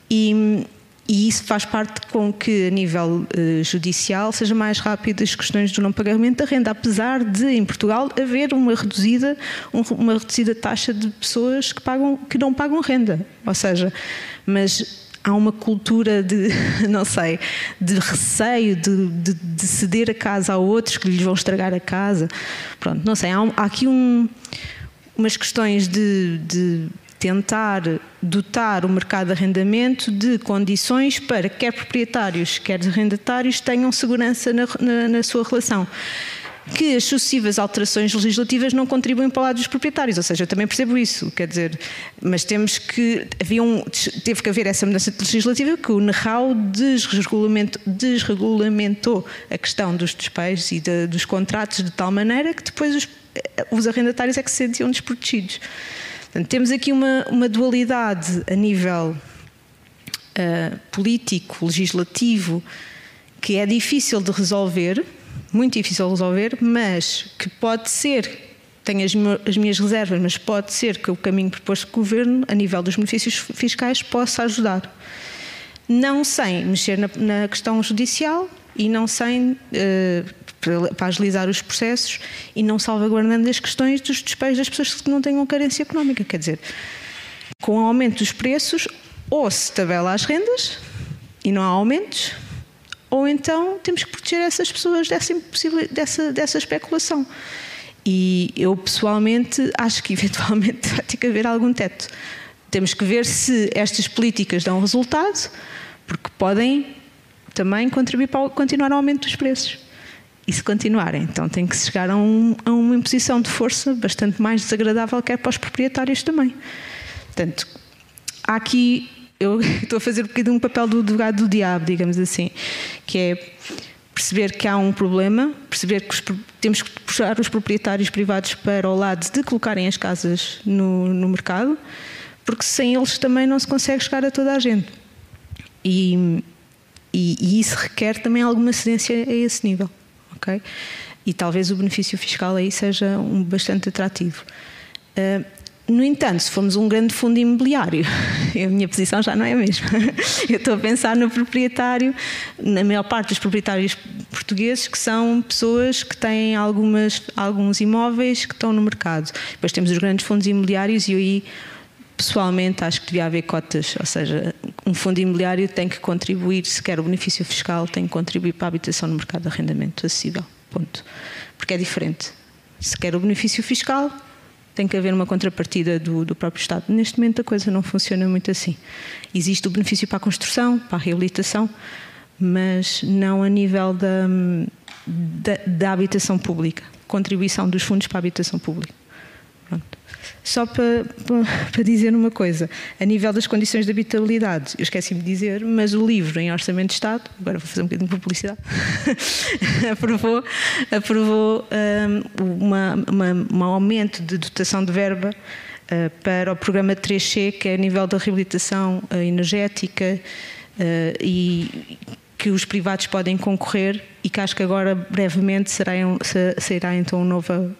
E, e isso faz parte com que, a nível uh, judicial, seja mais rápido as questões do não pagamento da renda, apesar de, em Portugal, haver uma reduzida, um, uma reduzida taxa de pessoas que, pagam, que não pagam renda. Ou seja, mas há uma cultura de, (laughs) não sei, de receio de, de, de, ceder a casa a outros que lhes vão estragar a casa. Pronto, não sei, há, há aqui um, umas questões de, de tentar dotar o mercado de arrendamento de condições para que quer proprietários, quer arrendatários tenham segurança na, na, na sua relação que as sucessivas alterações legislativas não contribuem para o lado dos proprietários, ou seja, eu também percebo isso, quer dizer, mas temos que, havia um, teve que haver essa mudança legislativa que o NERRAU desregulamentou, desregulamentou a questão dos despejos e de, dos contratos de tal maneira que depois os, os arrendatários é que se sentiam desprotegidos. Portanto, temos aqui uma, uma dualidade a nível uh, político, legislativo, que é difícil de resolver, muito difícil de resolver, mas que pode ser tenho as, as, minhas reservas, mas pode ser que o caminho proposto pelo Governo, a nível dos benefícios fiscais, possa ajudar. Não sem mexer na, na questão judicial e não sem uh, para agilizar os processos e não salvaguardando as questões dos despejos das pessoas que não tenham carência económica. Quer dizer, com o aumento dos preços, ou se tabela as rendas e não há aumentos, ou então temos que proteger essas pessoas dessa, dessa, dessa especulação. E eu pessoalmente acho que (laughs) eventualmente vai ter que haver algum teto. Temos que ver se estas políticas dão resultado, porque podem também contribuir para continuar o aumento dos preços. E se continuarem, então tem que chegar a, um, a uma imposição de força bastante mais desagradável, quer para os proprietários também. Portanto, há aqui, eu (laughs) estou a fazer um bocadinho um papel do advogado do diabo, digamos assim, que é perceber que há um problema, perceber que os, temos que puxar os proprietários privados para o lado de colocarem as casas no, no mercado, porque sem eles também não se consegue chegar a toda a gente. E, e, e isso requer também alguma cedência a esse nível. ok? E talvez o benefício fiscal aí seja um bastante atrativo. Uh, no entanto, se formos um grande fundo imobiliário, (laughs) a minha posição já não é a mesma. (laughs) Eu estou a pensar no proprietário, na maior parte dos proprietários portugueses, que são pessoas que têm algumas, alguns imóveis que estão no mercado. Depois temos os grandes fundos imobiliários e aí, pessoalmente, acho que devia haver cotas. Ou seja, um fundo imobiliário tem que contribuir, se quer o benefício fiscal, tem que contribuir para a habitação no mercado de arrendamento acessível. Ponto. Porque é diferente. Se quer o benefício fiscal, tem que haver uma contrapartida do, do, próprio Estado. Neste momento a coisa não funciona muito assim. Existe o benefício para a construção, para a reabilitação, mas não a nível da, da, da habitação pública, contribuição dos fundos para a habitação pública. Só para, para, dizer uma coisa, a nível das condições de habitabilidade, eu esqueci-me de dizer, mas o livro em Orçamento de Estado, agora vou fazer um bocadinho de publicidade, (laughs) aprovou, aprovou um, uma, uma, um aumento de dotação de verba uh, para o programa 3C, que é a nível da reabilitação uh, energética uh, e que os privados podem concorrer e que acho que agora brevemente será, será então um novo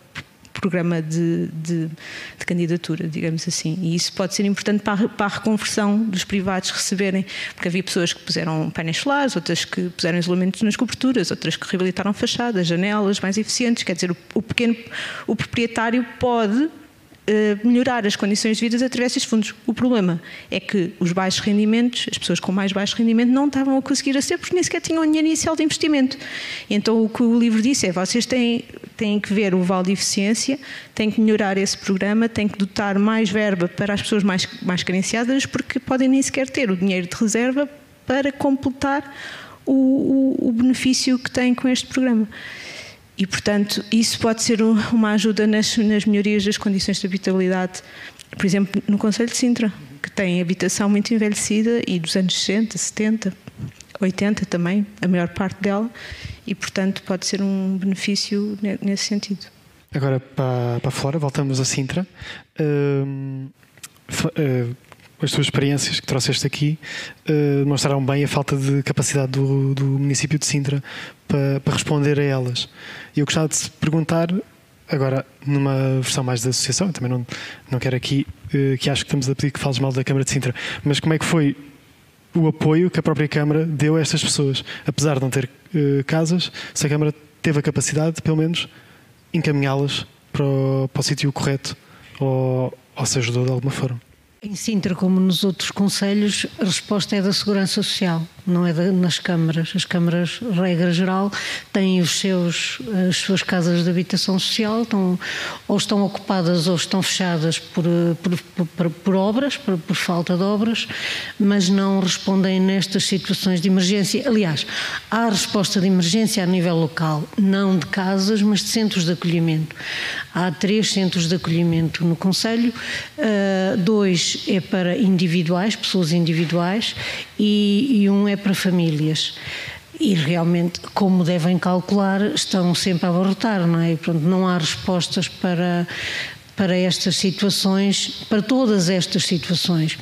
programa de, de, de, candidatura, digamos assim. E isso pode ser importante para a, para a, reconversão dos privados receberem, porque havia pessoas que puseram painéis solares, outras que puseram isolamentos nas coberturas, outras que reabilitaram fachadas, janelas mais eficientes. Quer dizer, o, o pequeno, o proprietário pode melhorar as condições de vida através destes fundos. O problema é que os baixos rendimentos, as pessoas com mais baixo rendimento, não estavam a conseguir aceder porque nem sequer tinham dinheiro inicial de investimento. Então o que o livro disse é: vocês têm, têm que ver o vale de eficiência, têm que melhorar esse programa, têm que dotar mais verba para as pessoas mais, mais carenciadas, porque podem nem sequer ter o dinheiro de reserva para completar o, o, o benefício que têm com este programa. E, portanto, isso pode ser uma ajuda nas, nas melhorias das condições de habitabilidade, por exemplo, no Conselho de Sintra, que tem habitação muito envelhecida e dos anos 60, 70, 80 também, a maior parte dela, e, portanto, pode ser um benefício nesse sentido. Agora, para, para fora, voltamos a Sintra. Uh, uh, as tuas experiências que trouxeste aqui uh, demonstraram bem a falta de capacidade do, do município de Sintra para, para responder a elas. E eu gostava de te perguntar, agora numa versão mais da associação, também não, não quero aqui, uh, que acho que estamos a pedir que fales mal da Câmara de Sintra, mas como é que foi o apoio que a própria Câmara deu a estas pessoas? Apesar de não ter uh, casas, se a Câmara teve a capacidade de, pelo menos, encaminhá-las para o, para o sítio correto ou, ou se ajudou de alguma forma? Em Sintra, como nos outros conselhos, a resposta é da Segurança Social, não é da, nas câmaras. As câmaras, regra geral, têm os seus, as suas casas de habitação social, estão, ou estão ocupadas ou estão fechadas por, por, por, por obras, por, por, falta de obras, mas não respondem nestas situações de emergência. Aliás, há resposta de emergência a nível local, não de casas, mas de centros de acolhimento. Há três centros de acolhimento no Conselho, uh, dois é para individuais, pessoas individuais, e, e um é para famílias e realmente, como devem calcular, estão sempre a abarrotar, não é? E, pronto, não há respostas para, para estas situações, para todas estas situações.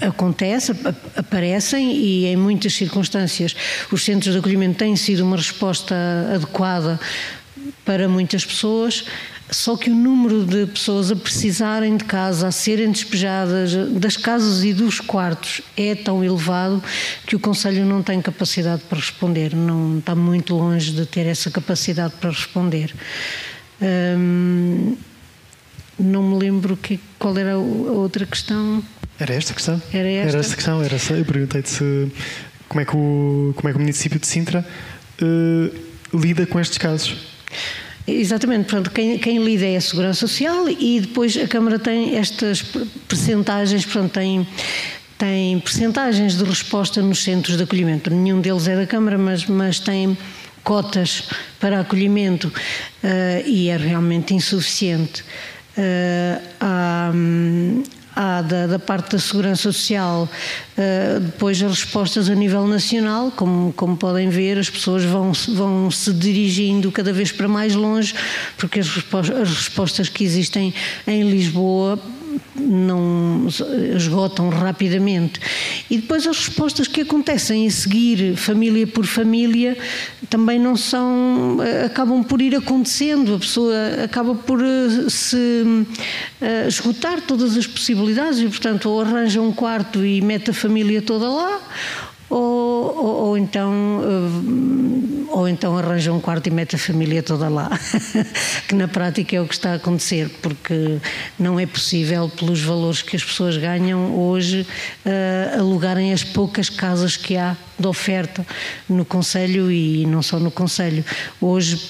acontece, aparecem e em muitas circunstâncias os centros de acolhimento têm sido uma resposta adequada para muitas pessoas. Só que o número de pessoas a precisarem de casa, a serem despejadas das casas e dos quartos é tão elevado que o Conselho não tem capacidade para responder, não está muito longe de ter essa capacidade para responder. Hum, não me lembro que, qual era a outra questão. Era esta questão? Era esta? Era esta questão, era essa. Eu perguntei-te se, como, é que o, como é que o município de Sintra uh, lida com estes casos. Exatamente, portanto, quem, quem, lida é a Segurança Social e depois a Câmara tem estas percentagens, portanto, tem, tem percentagens de resposta nos centros de acolhimento. Nenhum deles é da Câmara, mas, mas tem cotas para acolhimento uh, e é realmente insuficiente. Uh, há, há da, da, parte da Segurança Social. Uh, depois as respostas a nível nacional, como, como podem ver, as pessoas vão, vão se dirigindo cada vez para mais longe, porque as, as respostas que existem em Lisboa não esgotam rapidamente. E depois as respostas que acontecem a seguir, família por família, também não são, acabam por ir acontecendo, a pessoa acaba por eh, se eh, esgotar todas as possibilidades e, portanto, ou arranja um quarto e mete a família toda lá, ou, ou, ou, então eh, ou então arranja um quarto e mete a família toda lá (laughs) que na prática é o que está a acontecer porque não é possível pelos valores que as pessoas ganham hoje uh, alugarem as poucas casas que há de oferta no Conselho e não só no Conselho. Hoje,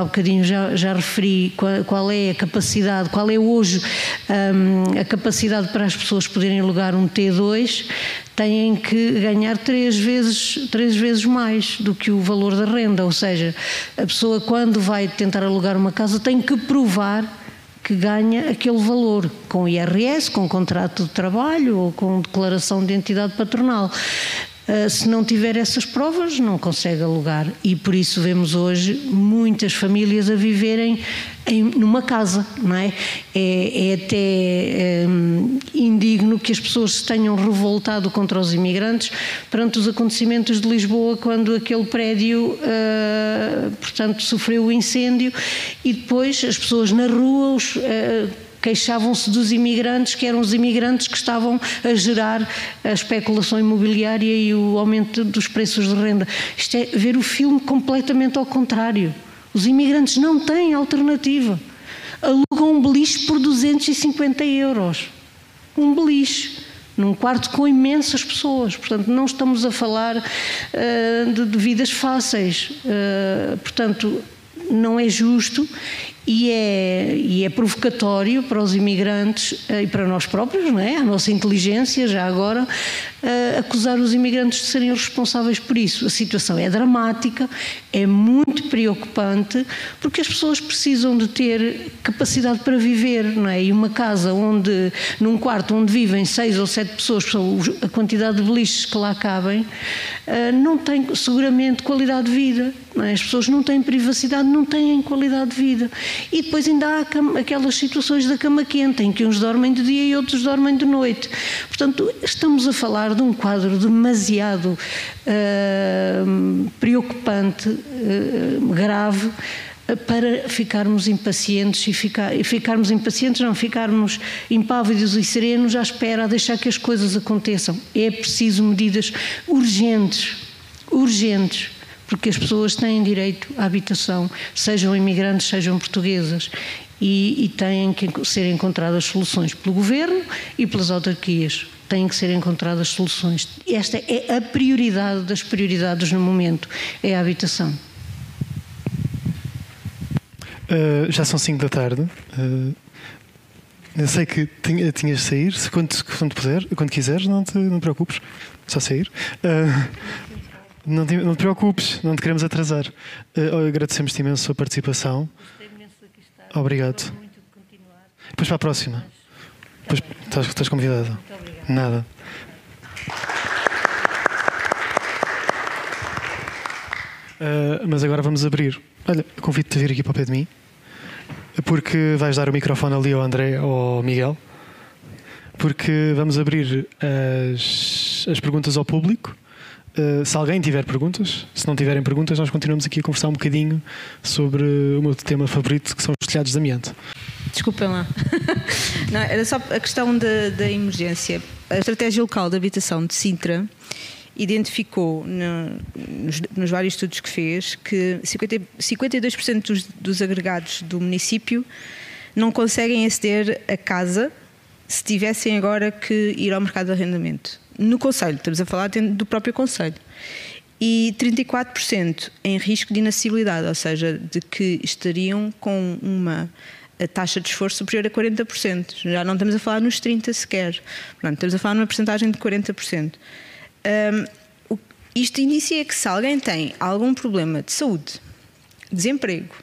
há bocadinho já, já referi qual, qual, é a capacidade, qual é hoje um, a capacidade para as pessoas poderem alugar um T2, têm que ganhar três vezes, três vezes mais do que o valor da renda, ou seja, a pessoa quando vai tentar alugar uma casa tem que provar que ganha aquele valor com IRS, com contrato de trabalho ou com declaração de identidade patronal. Uh, se não tiver essas provas, não consegue alugar. E por isso vemos hoje muitas famílias a viverem em, numa casa, não é? É, é até um, indigno que as pessoas se tenham revoltado contra os imigrantes perante os acontecimentos de Lisboa, quando aquele prédio, uh, portanto, sofreu o incêndio e depois as pessoas na rua, os, uh, queixavam-se dos imigrantes, que eram os imigrantes que estavam a gerar a especulação imobiliária e o aumento dos preços de renda. Isto é ver o filme completamente ao contrário. Os imigrantes não têm alternativa. Alugam um beliche por 250 euros. Um beliche num quarto com imensas pessoas. Portanto, não estamos a falar uh, de, de, vidas fáceis. Uh, portanto, não é justo e é, e é provocatório para os imigrantes eh, e para nós próprios, não é? A nossa inteligência, já agora, uh, acusar os imigrantes de serem responsáveis por isso. A situação é dramática, é muito preocupante, porque as pessoas precisam de ter capacidade para viver, não é? E uma casa onde, num quarto onde vivem seis ou sete pessoas, a quantidade de beliches que lá cabem, uh, não tem seguramente qualidade de vida. É? As pessoas não têm privacidade, não têm qualidade de vida. E depois ainda há aquelas situações da cama quente, em que uns dormem de dia e outros dormem de noite. Portanto, estamos a falar de um quadro demasiado uh, preocupante, uh, grave, para ficarmos impacientes e, ficar, e ficarmos impacientes, não, ficarmos impávidos e serenos à espera, a deixar que as coisas aconteçam. É preciso medidas urgentes, urgentes, porque as pessoas têm direito à habitação, sejam imigrantes, sejam portuguesas, e, e têm que ser encontradas soluções pelo governo e pelas autarquias. Têm que ser encontradas soluções. Esta é a prioridade das prioridades no momento, é a habitação. Uh, já são 5 da tarde. Uh, eu sei que tinha, tinhas de sair, quando, quando puder, quando quiseres, não te, não te preocupes, só sair. Uh, não te, não te preocupes, não te queremos atrasar. Uh, agradecemos-te imenso a sua participação. Obrigado. Depois para a próxima. Depois estás, estás convidada. Nada. Uh, mas agora vamos abrir. Olha, convido-te a vir aqui para o pé de mim, porque vais dar o microfone ali ao André ou ao Miguel. porque vamos abrir as, as perguntas ao público. Uh, se alguém tiver perguntas, se não tiverem perguntas, nós continuamos aqui a conversar um bocadinho sobre o meu tema favorito, que são os telhados de amianto. Desculpem lá. (laughs) (laughs) não, era só a questão da, da emergência. A estratégia local de habitação de Sintra identificou no, nos, nos, vários estudos que fez que 50, 52% dos, dos agregados do município não conseguem aceder a casa se tivessem agora que ir ao mercado de arrendamento. No Conselho, estamos a falar do próprio Conselho. E 34% em risco de inacessibilidade, ou seja, de que estariam com uma taxa de esforço superior a 40%. Já não estamos a falar nos 30% sequer. Portanto, estamos a falar numa porcentagem de 40%. Um, isto indicia que se alguém tem algum problema de saúde, desemprego,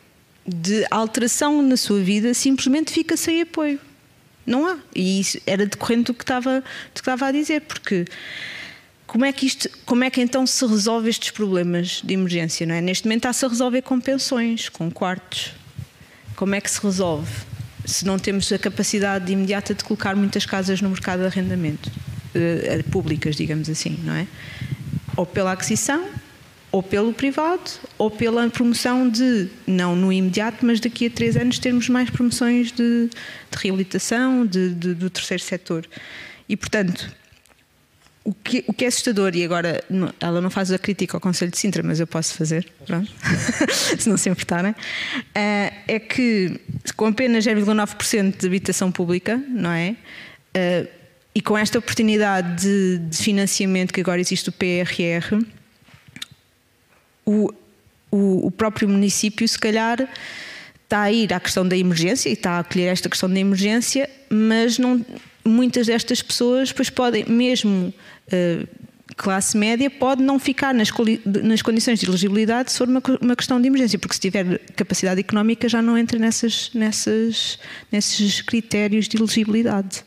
de alteração na sua vida, simplesmente fica sem apoio. Não há. E isso era decorrente do que estava, do que estava a dizer, porque como é que isto, como é que então se resolve estes problemas de emergência, não é? Neste momento está-se a resolver com pensões, com quartos. Como é que se resolve? Se não temos a capacidade imediata de colocar muitas casas no mercado de arrendamento, uh, públicas, digamos assim, não é? Ou pela aquisição, ou pelo privado, ou pela promoção de, não no imediato, mas daqui a três anos termos mais promoções de, de reabilitação de, de, do terceiro setor. E, portanto, o que, o que é assustador, e agora ela não faz a crítica ao Conselho de Sintra, mas eu posso fazer, (laughs) se não se importarem, eh, é que com apenas 0,9% de habitação pública, não é? Eh, e com esta oportunidade de, de financiamento que agora existe o PRR, o, o, o próprio município, se calhar, está a ir à questão da emergência e está a acolher esta questão da emergência, mas não, muitas destas pessoas depois podem, mesmo uh, classe média, pode não ficar nas, nas, condições de elegibilidade se for uma, uma, questão de emergência, porque se tiver capacidade económica já não entra nessas, nessas, nesses critérios de elegibilidade.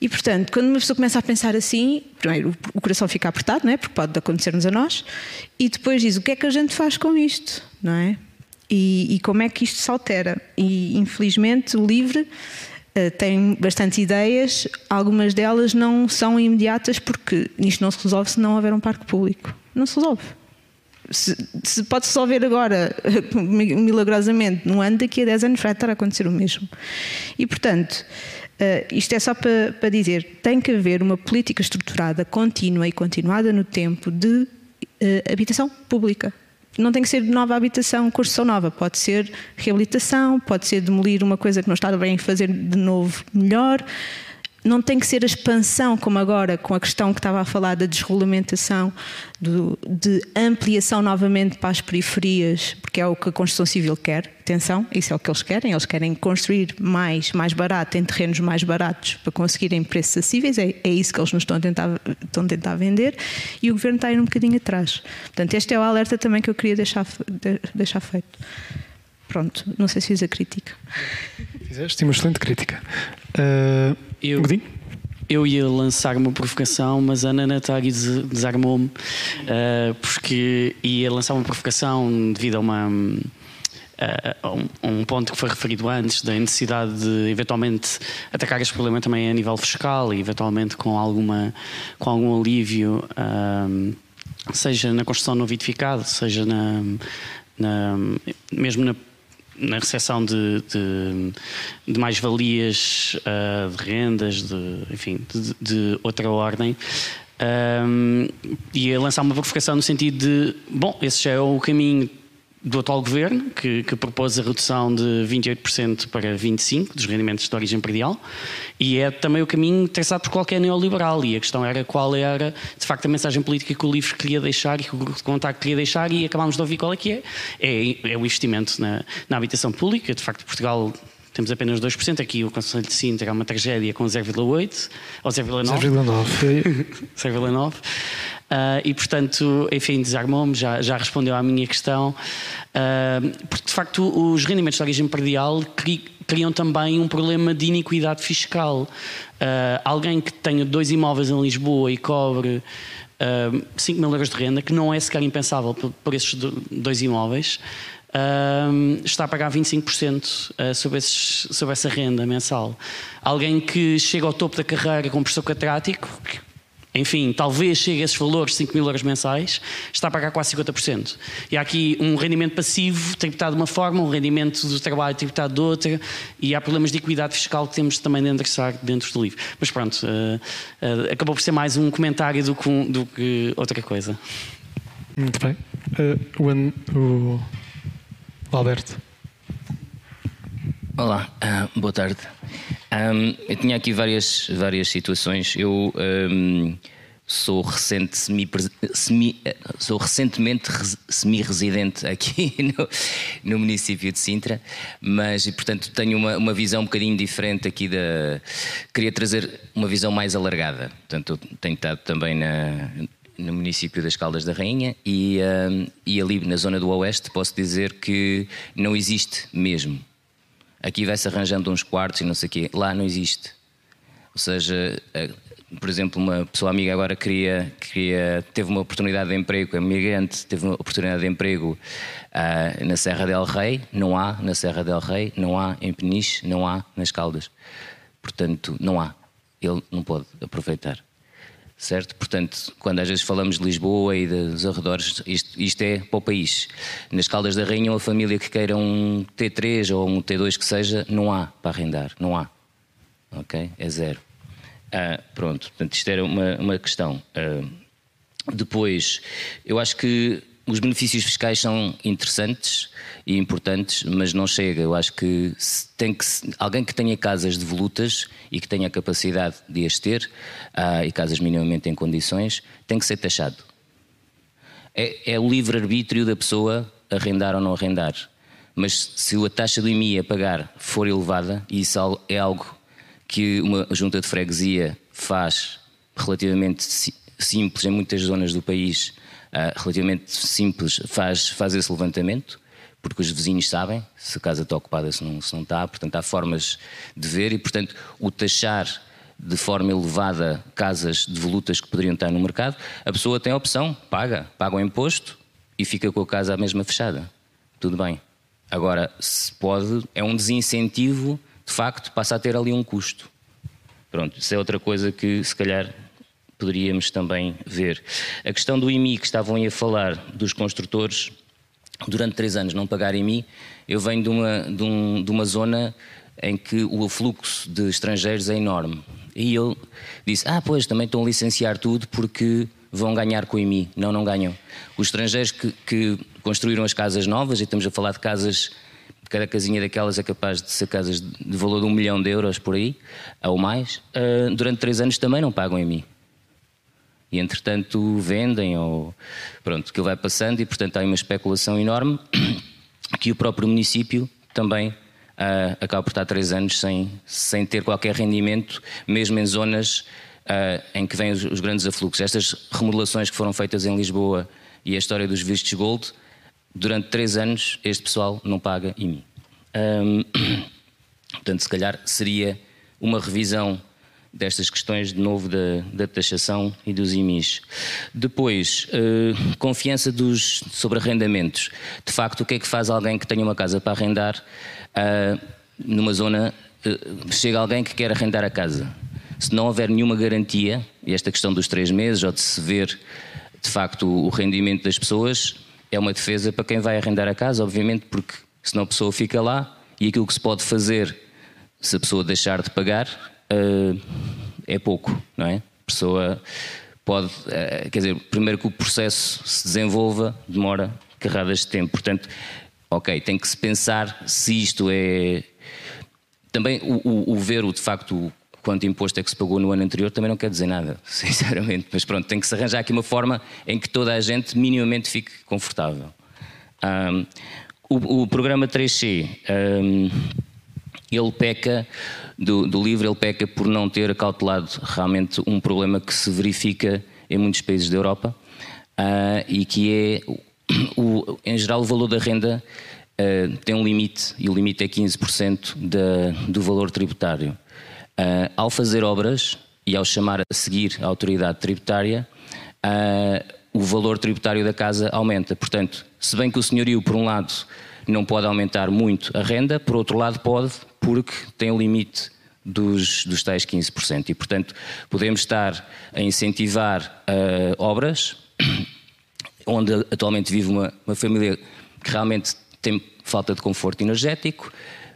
E, portanto, quando uma pessoa começa a pensar assim, primeiro o coração fica apertado, não é? porque pode acontecer-nos a nós, e depois diz o que é que a gente faz com isto, não é? E, e como é que isto se altera? E, infelizmente, o LIVRE tem bastante ideias, algumas delas não são imediatas, porque isto não se resolve se não houver um parque público. Não se resolve. Se, se pode resolver agora, (laughs) milagrosamente, no ano, daqui a 10 anos vai estar a acontecer o mesmo. E, portanto, Uh, isto é só para, para dizer, tem que haver uma política estruturada, contínua e continuada no tempo de uh, habitação pública. Não tem que ser nova habitação, construção nova. Pode ser reabilitação, pode ser demolir uma coisa que não está bem fazer de novo melhor não tem que ser a expansão, como agora, com a questão que estava a falar da desregulamentação, do, de ampliação novamente para as periferias, porque é o que a construção civil quer. Atenção, isso é o que eles querem. Eles querem construir mais, mais barato, em terrenos mais baratos, para conseguirem preços acessíveis. É, é isso que eles nos estão a, tentar, estão a tentar vender. E o governo está a ir um bocadinho atrás. Portanto, este é o alerta também que eu queria deixar, deixar feito. Pronto, não sei se fiz a crítica. Fizeste uma excelente crítica. Uh, eu, eu ia lançar uma provocação, mas a Ana Natália desarmou-me uh, porque ia lançar uma provocação devido a uma. Uh, um, um, ponto que foi referido antes da necessidade de eventualmente atacar este problema também a nível fiscal e eventualmente com alguma com algum alívio uh, seja na construção novo edificado seja na, na mesmo na na recepção de, de, de mais-valias, uh, de rendas, de, enfim, de, de outra ordem. Um, e a lançar uma provocação no sentido de: bom, esse já é o caminho do atual governo, que, que, propôs a redução de 28% para 25% dos rendimentos de origem predial, e é também o caminho traçado por qualquer neoliberal. E a questão era qual era, de facto, a mensagem política que o livro queria deixar e que o grupo de contacto queria deixar, e acabámos de ouvir qual é que é. É, é o investimento na, na habitação pública. De facto, Portugal temos apenas 2%. Aqui o Conselho de Sintra é uma tragédia com 0,8% ou 0,9%. 0,9%. 0,9%. Uh, e, portanto, enfim, desarmou-me, já, já respondeu à minha questão. Uh, porque, de facto, os rendimentos da origem predial criam também um problema de iniquidade fiscal. Uh, alguém que tenha dois imóveis em Lisboa e cobre uh, 5 mil euros de renda, que não é sequer impensável por, esses dois imóveis, está a pagar 25% sobre, esses, sobre essa renda mensal. Alguém que chega ao topo da carreira com professor catedrático, enfim, talvez chegue a esses valores, 5 mil euros mensais, está a pagar quase 50%. E há aqui um rendimento passivo tributado de uma forma, um rendimento do trabalho tributado de outra, e há problemas de equidade fiscal que temos também de endereçar dentro do livro. Mas pronto, uh, uh, acabou por ser mais um comentário do que, do que outra coisa. Muito bem. Uh, o, o Alberto. Olá, boa tarde. Um, eu tinha aqui várias, várias situações. Eu um, sou, recente, semi, semi, sou recentemente semi-residente aqui (laughs) no, no, município de Sintra, mas e portanto tenho uma, uma visão um bocadinho diferente aqui da. Queria trazer uma visão mais alargada. Portanto, tenho estado também na, no município das Caldas da Rainha e, um, e ali na zona do Oeste posso dizer que não existe mesmo aqui vai-se arranjando uns quartos e não sei o quê. Lá não existe. Ou seja, por exemplo, uma pessoa amiga agora queria, queria teve uma oportunidade de emprego, imigrante, teve uma oportunidade de emprego uh, na Serra del Rei, não há na Serra del Rei, não há em Peniche, não há nas Caldas. Portanto, não há. Ele não pode aproveitar certo? Portanto, quando às vezes falamos de Lisboa e dos arredores, isto, isto, é para o país. Nas Caldas da Rainha, uma família que queira um T3 ou um T2 que seja, não há para arrendar, não há. Ok? É zero. Ah, pronto, portanto, isto era uma, uma questão. Ah, depois, eu acho que os benefícios fiscais são interessantes e importantes, mas não chega. Eu acho que tem que alguém que tenha casas devolutas e que tenha a capacidade de as ter uh, e casas minimamente em condições tem que ser taxado. É, é o livre arbítrio da pessoa arrendar ou não arrendar. Mas se a taxa do IMI a pagar for elevada, e isso é algo que uma junta de freguesia faz relativamente simples em muitas zonas do país uh, relativamente simples faz, faz esse levantamento, porque os vizinhos sabem se a casa está ocupada, se não, se não está, portanto há formas de ver e, portanto, o taxar de forma elevada casas devolutas que poderiam estar no mercado, a pessoa tem a opção, paga, paga o imposto e fica com a casa a mesma fechada. Tudo bem. Agora, se pode, é um desincentivo, de facto, passa a ter ali um custo. Pronto, isso é outra coisa que se calhar poderíamos também ver. A questão do IMI que estavam aí a falar dos construtores, durante três anos não pagar IMI, eu venho de uma, de, um, de uma zona em que o fluxo de estrangeiros é enorme. E ele disse: Ah, pois, também estão a licenciar tudo porque vão ganhar com o IMI. Não, não ganham. Os estrangeiros que, que construíram as casas novas, e estamos a falar de casas cada casinha daquelas é capaz de ser casas de valor de um milhão de euros por aí, ou mais, uh, durante três anos também não pagam mim e entretanto vendem ou pronto, que vai passando e portanto há uma especulação enorme (clears throat) que o próprio município também uh, acaba por estar três anos sem, sem ter qualquer rendimento, mesmo em zonas uh, em que vêm os, os, grandes afluxos. Estas remodelações que foram feitas em Lisboa e a história dos vistos gold, durante três anos este pessoal não paga IMI. Um, (clears throat) portanto, se calhar seria uma revisão destas questões de novo da, da taxação e dos IMIs. Depois, uh, confiança dos, sobre arrendamentos. De facto, o que é que faz alguém que tenha uma casa para arrendar uh, numa zona, uh, chega alguém que quer arrendar a casa. Se não houver nenhuma garantia, e esta questão dos três meses, ou de se ver de facto o rendimento das pessoas, é uma defesa para quem vai arrendar a casa, obviamente, porque senão a pessoa fica lá e aquilo que se pode fazer se a pessoa deixar de pagar uh, é pouco, não é? A pessoa pode, uh, quer dizer, primeiro que o processo se desenvolva, demora carradas de tempo. Portanto, ok, tem que se pensar se isto é. Também o, o, o ver o de facto quanto imposto é que se pagou no ano anterior também não quer dizer nada, (laughs) sinceramente. Mas pronto, tem que se arranjar aqui uma forma em que toda a gente minimamente fique confortável. Um, o, o, programa 3C, um, ele peca do, do livro, ele peca por não ter acautelado realmente um problema que se verifica em muitos países da Europa uh, e que é, o, em geral, o valor da renda uh, tem um limite e o limite é 15% da, do valor tributário. Uh, ao fazer obras e ao chamar a seguir a autoridade tributária, o valor tributário da casa aumenta. Portanto, se bem que o senhorio, por um lado, não pode aumentar muito a renda, por outro lado, pode, porque tem o limite dos, dos tais 15%. E, portanto, podemos estar a incentivar uh, obras (coughs) onde atualmente vive uma, uma família que realmente tem falta de conforto energético,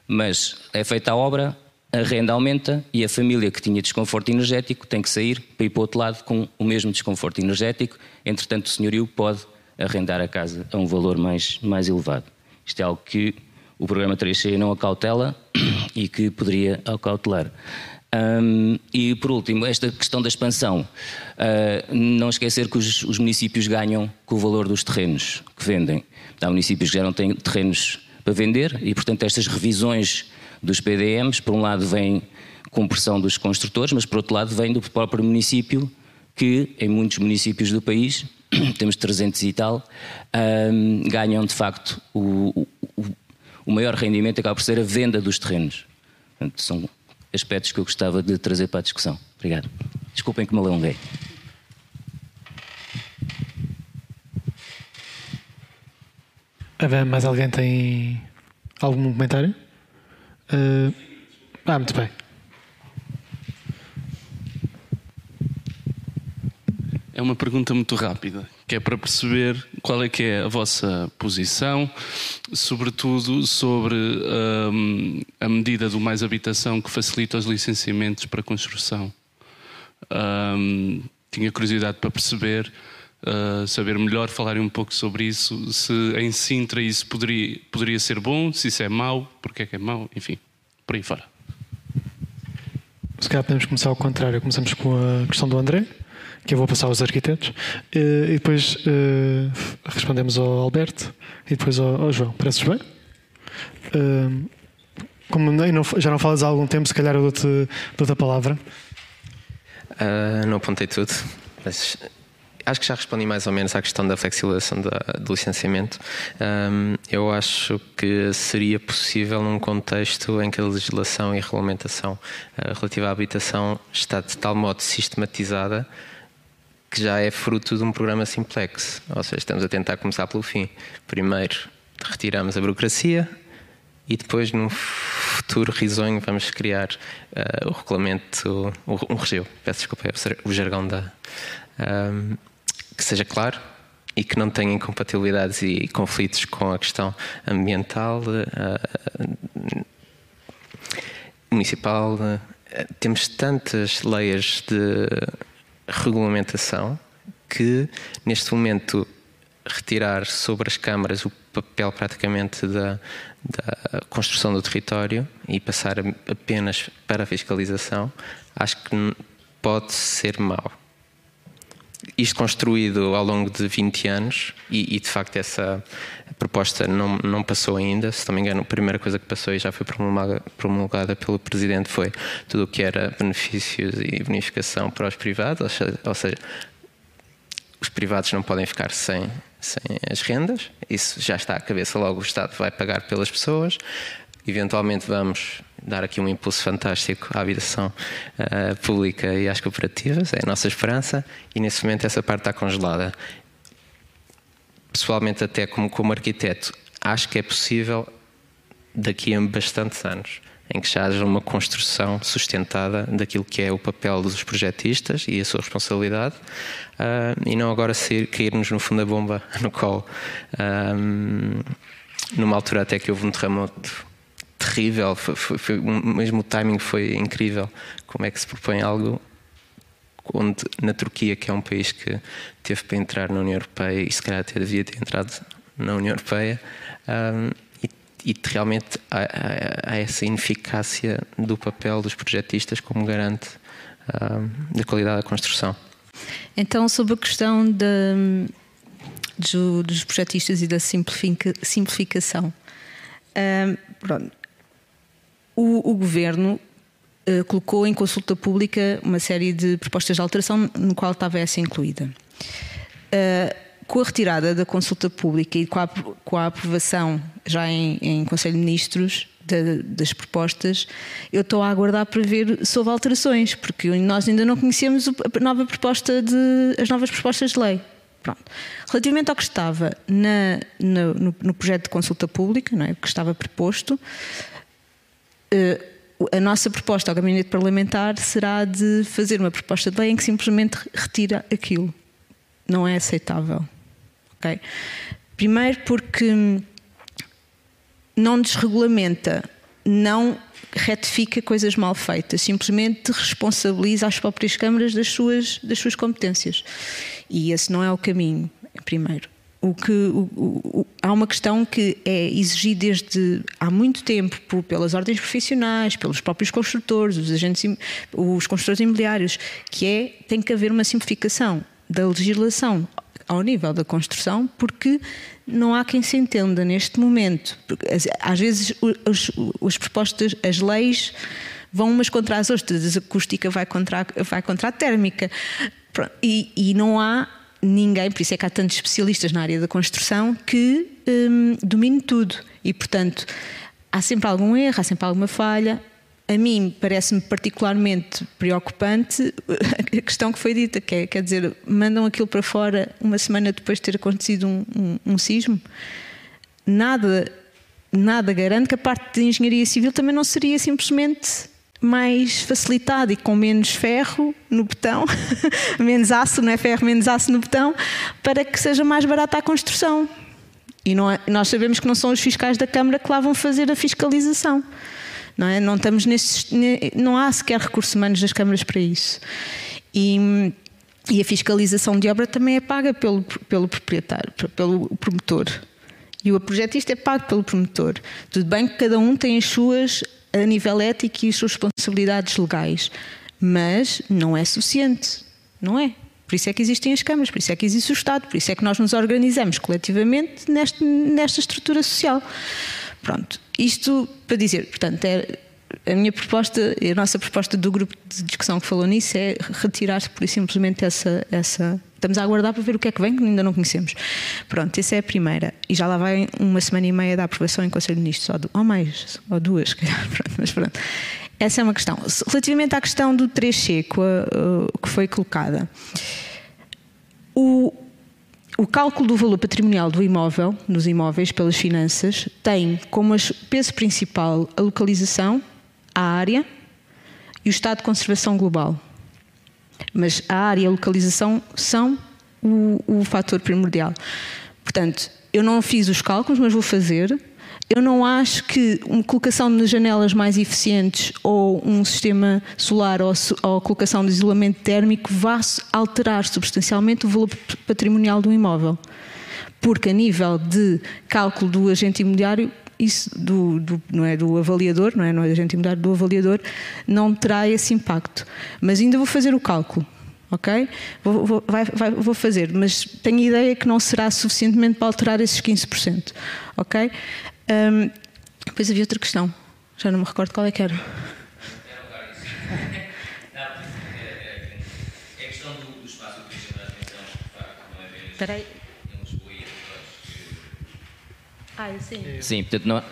mas é feita a obra, a renda aumenta e a família que tinha desconforto energético tem que sair para ir para o outro lado com o mesmo desconforto energético. Entretanto, o senhorio pode arrendar a casa a um valor mais, mais elevado. Isto é algo que o programa 3C não acautela e que poderia acautelar. Um, e por último, esta questão da expansão. Uh, não esquecer que os, os, municípios ganham com o valor dos terrenos que vendem. Há municípios que já não têm terrenos para vender e, portanto, estas revisões dos PDMs, por um lado, vêm com pressão dos construtores, mas por outro lado, vêm do próprio município, que em muitos municípios do país, (clears throat) temos 300 e tal, um, ganham de facto o, o, o maior rendimento acaba por ser a venda dos terrenos. Portanto, são aspectos que eu gostava de trazer para a discussão. Obrigado. Desculpem que me alonguei. Mais alguém tem algum comentário? Uh... Ah, muito bem. É uma pergunta muito rápida, que é para perceber qual é que é a vossa posição, sobretudo sobre um, a medida do mais habitação que facilita os licenciamentos para construção. Um, tinha curiosidade para perceber, uh, saber melhor, falarem um pouco sobre isso, se em Sintra isso poderia, poderia ser bom, se isso é mau, porque é que é mau, enfim, por aí fora. Se calhar podemos começar ao contrário, começamos com a questão do André que eu vou passar aos arquitetos, eh, e depois uh, respondemos ao Alberto e depois ao, João. Pareces bem? Uh, como já não falas há algum tempo, se calhar eu dou-te dou a palavra. Uh, não apontei tudo, mas acho que já respondi mais ou menos à questão da flexibilização do licenciamento. Um, eu acho que seria possível num contexto em que a legislação e a regulamentação uh, relativa à habitação está de tal modo sistematizada que já é fruto de um programa simplex. Ou seja, estamos a tentar começar pelo fim. Primeiro retiramos a burocracia e depois, num futuro risonho, vamos criar uh, o regulamento, um regeu, peço desculpa, é o jargão da. Um, que seja claro e que não tenha incompatibilidades e conflitos com a questão ambiental, uh, municipal. Uh, temos tantas leis de regulamentação que, neste momento, retirar sobre as câmaras o papel praticamente da, da construção do território e passar apenas para a fiscalização, acho que pode ser mau. Isto construído ao longo de 20 anos, e, e, de facto essa proposta não, não passou ainda, se não me engano, a primeira coisa que passou e já foi promulgada, promulgada pelo Presidente foi tudo o que era benefícios e bonificação para os privados, ou seja, os privados não podem ficar sem, sem as rendas, isso já está à cabeça, logo o Estado vai pagar pelas pessoas. Eventualmente vamos dar aqui um impulso fantástico à habitação uh, pública e às cooperativas, é a nossa esperança, e nesse momento essa parte está congelada. Pessoalmente, até como, como arquiteto, acho que é possível daqui a bastantes anos em que já haja uma construção sustentada daquilo que é o papel dos projetistas e a sua responsabilidade, uh, e não agora sair, cair-nos no fundo da bomba (laughs) no colo. Um, numa altura até que houve um terremoto terrível, foi, foi, foi, mesmo o timing foi incrível. Como é que se propõe algo onde na Turquia, que é um país que teve para entrar na União Europeia e se calhar até devia ter entrado na União Europeia, um, e, e, realmente há, há, há, essa ineficácia do papel dos projetistas como garante um, da qualidade da construção. Então, sobre a questão de, dos projetistas e da simplifica, simplificação. Um, pronto, o, o governo uh, colocou em consulta pública uma série de propostas de alteração, no qual estava essa incluída. Uh, com a retirada da consulta pública e com a, com a aprovação já em, em Conselho de Ministros das propostas, eu estou a aguardar para ver se houve alterações, porque nós ainda não conhecemos a nova proposta de, as novas propostas de lei. Pronto. Relativamente ao que estava na, no, no, projeto de consulta pública, não é, que estava proposto, a nossa proposta ao gabinete parlamentar será de fazer uma proposta de lei em que simplesmente retira aquilo. Não é aceitável. Okay? Primeiro porque não desregulamenta, não retifica coisas mal feitas, simplesmente responsabiliza as próprias câmaras das suas, das suas competências. E esse não é o caminho, primeiro. O que, o, o, há uma questão que é exigida desde há muito tempo por, pelas ordens profissionais, pelos próprios construtores, os agentes, os construtores imobiliários, que é tem que haver uma simplificação da legislação ao nível da construção, porque não há quem se entenda neste momento. Porque, às vezes os, as propostas, as leis vão umas contra as outras, a acústica vai contra, vai contra a térmica. E, e, não há ninguém, por isso é que há tantos especialistas na área da construção que hum, domine tudo. E, portanto, há sempre algum erro, há sempre alguma falha, a mim parece-me particularmente preocupante a questão que foi dita, que é, quer dizer, mandam aquilo para fora uma semana depois de ter acontecido um, um, um sismo. Nada, nada garante que a parte de engenharia civil também não seria simplesmente mais facilitada e com menos ferro no botão, (laughs) menos aço, não é ferro, menos aço no botão, para que seja mais barata a construção. E é, nós sabemos que não são os fiscais da Câmara que lá vão fazer a fiscalização. Não, é? não, estamos nesses, não há sequer recursos humanos das câmaras para isso. E, e a fiscalização de obra também é paga pelo, pelo proprietário, pelo promotor. E o projetista é pago pelo promotor. Tudo bem que cada um tem as suas, a nível ético e as suas responsabilidades legais, mas não é suficiente. Não é. Por isso é que existem as câmaras, por isso é que existe o Estado, por isso é que nós nos organizamos coletivamente neste, nesta estrutura social. Pronto. Isto para dizer, portanto, é, a minha proposta, a nossa proposta do grupo de discussão que falou nisso é retirar-se por simplesmente essa, essa. Estamos a aguardar para ver o que é que vem, que ainda não conhecemos. Pronto, essa é a primeira. E já lá vai uma semana e meia da aprovação em Conselho de Ministros, ou, ou mais, ou duas, (laughs) pronto, mas pronto. Essa é uma questão. Relativamente à questão do 3C que foi colocada, o, o cálculo do valor patrimonial do imóvel, dos imóveis pelas finanças, tem como peso principal a localização, a área e o estado de conservação global. Mas a área e a localização são o, o fator primordial. Portanto, eu não fiz os cálculos, mas vou fazer eu não acho que uma colocação de janelas mais eficientes ou um sistema solar ou, ou colocação de isolamento térmico vá alterar substancialmente o valor patrimonial do imóvel. Porque a nível de cálculo do agente imobiliário isso do, do, não é do avaliador, não é, não é imobiliário do avaliador, não terá esse impacto. Mas ainda vou fazer o cálculo, ok? Vou, vou, vai, vai, vou fazer, mas tenho a ideia que não será suficientemente para alterar esses 15%, ok? Um, depois havia outra questão, já não me recordo qual é que era. É a questão do, espaço que chama a atenção, de facto, não é ver. Espera aí. Ah, sim. Sim, portanto, não,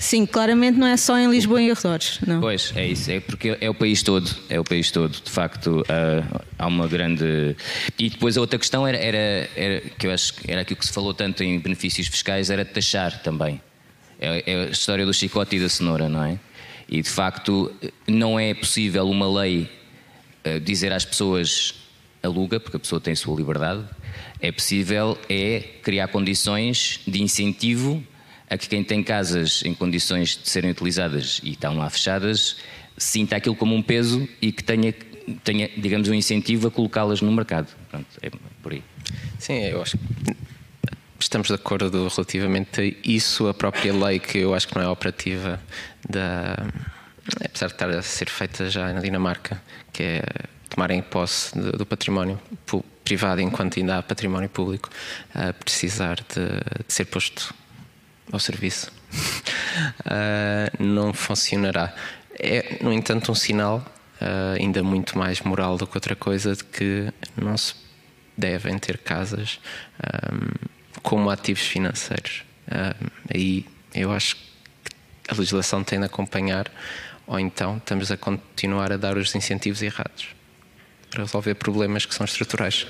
Sim, claramente não é só em Lisboa e arredores. Não. Pois, é isso, é porque é o país todo, é o país todo. De facto, uh, há uma grande. E depois a outra questão era, era, era, que eu acho que era aquilo que se falou tanto em benefícios fiscais, era taxar também. É, é a história do chicote e da cenoura, não é? E de facto, não é possível uma lei uh, dizer às pessoas aluga, porque a pessoa tem a sua liberdade. É possível é criar condições de incentivo a que quem tem casas em condições de serem utilizadas e estão lá fechadas sinta aquilo como um peso e que tenha, tenha digamos, um incentivo a colocá-las no mercado. Pronto, é por aí. Sim, eu acho que estamos de acordo relativamente a isso. A própria lei, que eu acho que não é operativa, da, apesar de estar a ser feita já na Dinamarca, que é tomarem posse do património privado enquanto ainda há património público, a precisar de, de ser posto ao serviço. Uh, (laughs) não funcionará. é, no entanto, um sinal uh, ainda muito mais moral do que outra coisa de que não se devem ter casas um, como ativos financeiros. Um, aí eu acho que a legislação tem de acompanhar, ou então estamos a continuar a dar os incentivos errados para resolver problemas que são estruturais.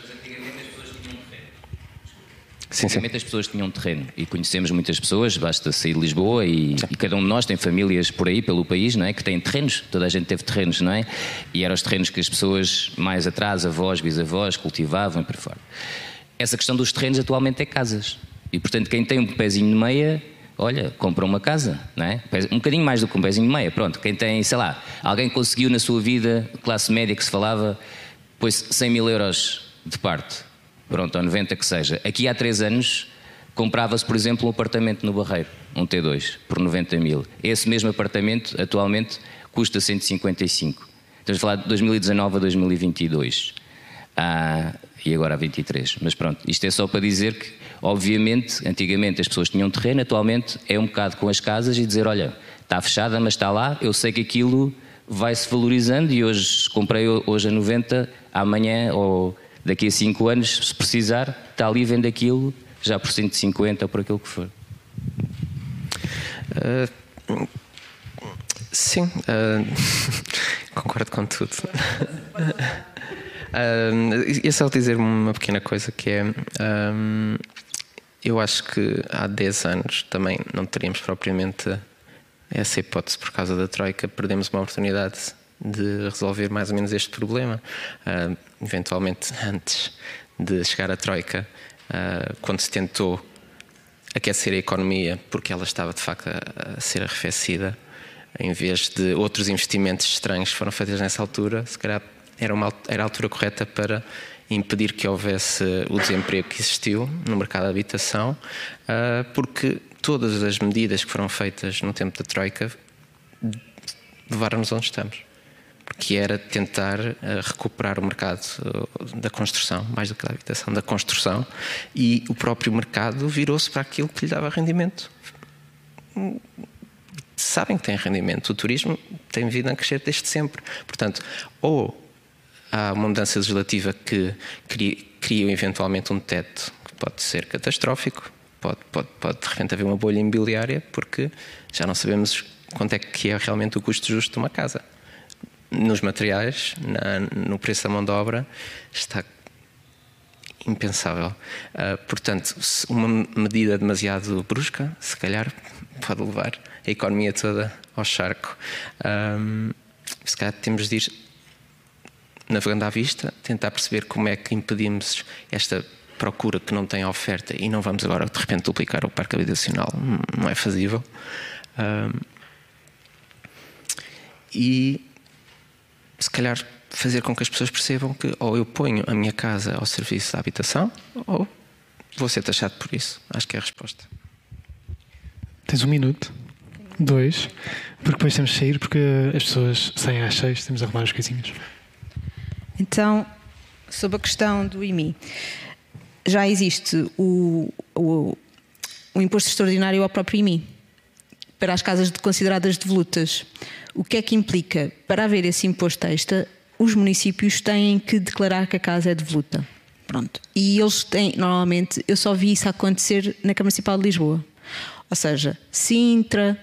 Sim, Antigamente as pessoas tinham terreno e conhecemos muitas pessoas, basta sair de Lisboa e, e, cada um de nós tem famílias por aí, pelo país, não é? Que têm terrenos, toda a gente teve terrenos, não é? E eram os terrenos que as pessoas mais atrás, avós, bisavós, cultivavam e por fora. Essa questão dos terrenos atualmente é casas. E portanto, quem tem um pezinho de meia, olha, compra uma casa, não é? Um bocadinho mais do que um pezinho de meia, pronto. Quem tem, sei lá, alguém conseguiu na sua vida, classe média que se falava, pôs 100 mil euros de parte pronto, ou 90 que seja. Aqui há três anos comprava-se, por exemplo, um apartamento no Barreiro, um T2, por 90 mil. Esse mesmo apartamento, atualmente, custa 155. Estamos a falar de 2019 a 2022. Ah, e agora a 23. Mas pronto, isto é só para dizer que, obviamente, antigamente as pessoas tinham terreno, atualmente é um bocado com as casas e dizer: olha, está fechada, mas está lá, eu sei que aquilo vai se valorizando e hoje comprei hoje a 90, amanhã ou daqui a 5 anos, se precisar, está ali, vende aquilo, já por 150 ou por aquilo que for. Uh, sim, uh, (laughs) concordo com tudo. uh, ia só dizer uma pequena coisa que é. Um, eu acho que há 10 anos também não teríamos propriamente essa hipótese por causa da Troika, perdemos uma oportunidade de resolver mais ou menos este problema. Uh, eventualmente, antes de chegar à Troika, uh, quando se tentou aquecer a economia, porque ela estava de facto a, a, ser arrefecida, em vez de outros investimentos estranhos que foram feitos nessa altura, se calhar era, uma, era a altura correta para impedir que houvesse o desemprego que existiu no mercado da habitação, uh, porque todas as medidas que foram feitas no tempo da Troika levaram-nos onde estamos que era tentar uh, recuperar o mercado uh, da construção, mais do que da habitação, da construção, e o próprio mercado virou-se para aquilo que lhe dava rendimento. Sabem que tem rendimento, o turismo tem vindo a crescer desde sempre. Portanto, ou há uma mudança legislativa que cria eventualmente um teto que pode ser catastrófico, pode, pode, pode de repente haver uma bolha imobiliária, porque já não sabemos quanto é que é realmente o custo justo de uma casa nos materiais, na, no preço da mão de obra, está impensável. Uh, portanto, uma medida demasiado brusca, se calhar, pode levar a economia toda ao charco. Um, se calhar temos de ir navegando à vista, tentar perceber como é que impedimos esta procura que não tem oferta e não vamos agora de repente duplicar o parque habitacional, não é fazível. Um, e se calhar fazer com que as pessoas percebam que ou eu ponho a minha casa ao serviço da habitação ou vou ser taxado por isso. Acho que é a resposta. Tens um minuto, dois, porque depois temos de sair porque as pessoas saem às seis, temos de arrumar as coisinhas. Então, sobre a questão do IMI, já existe o, o, o imposto extraordinário ao próprio IMI para as casas consideradas devolutas. O que é que implica? Para haver esse imposto extra, os municípios têm que declarar que a casa é devoluta. Pronto. E eles têm, normalmente, eu só vi isso acontecer na Câmara Municipal de Lisboa. Ou seja, Sintra,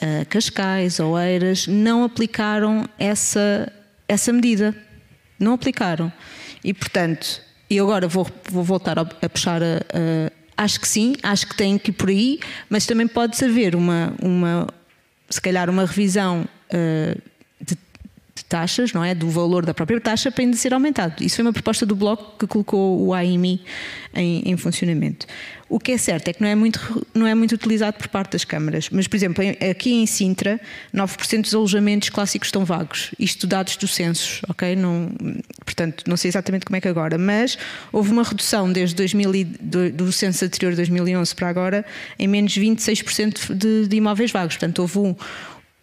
uh, Cascais, Oeiras, não aplicaram essa, essa medida. Não aplicaram. E, portanto, e agora vou, vou voltar a, a puxar a, a, Acho que sim, acho que tem que ir por aí, mas também pode haver uma, uma se calhar uma revisão de, de, taxas, não é? Do valor da própria taxa para ainda ser aumentado. Isso foi uma proposta do Bloco que colocou o AIMI em, em, funcionamento. O que é certo é que não é, muito, não é muito utilizado por parte das câmaras. Mas, por exemplo, aqui em Sintra, 9% dos alojamentos clássicos estão vagos. Isto dados do censos, ok? Não, portanto, não sei exatamente como é que agora, mas houve uma redução desde 2000 do, do censo anterior, 2011 para agora, em menos 26% de, de imóveis vagos. Portanto, houve um,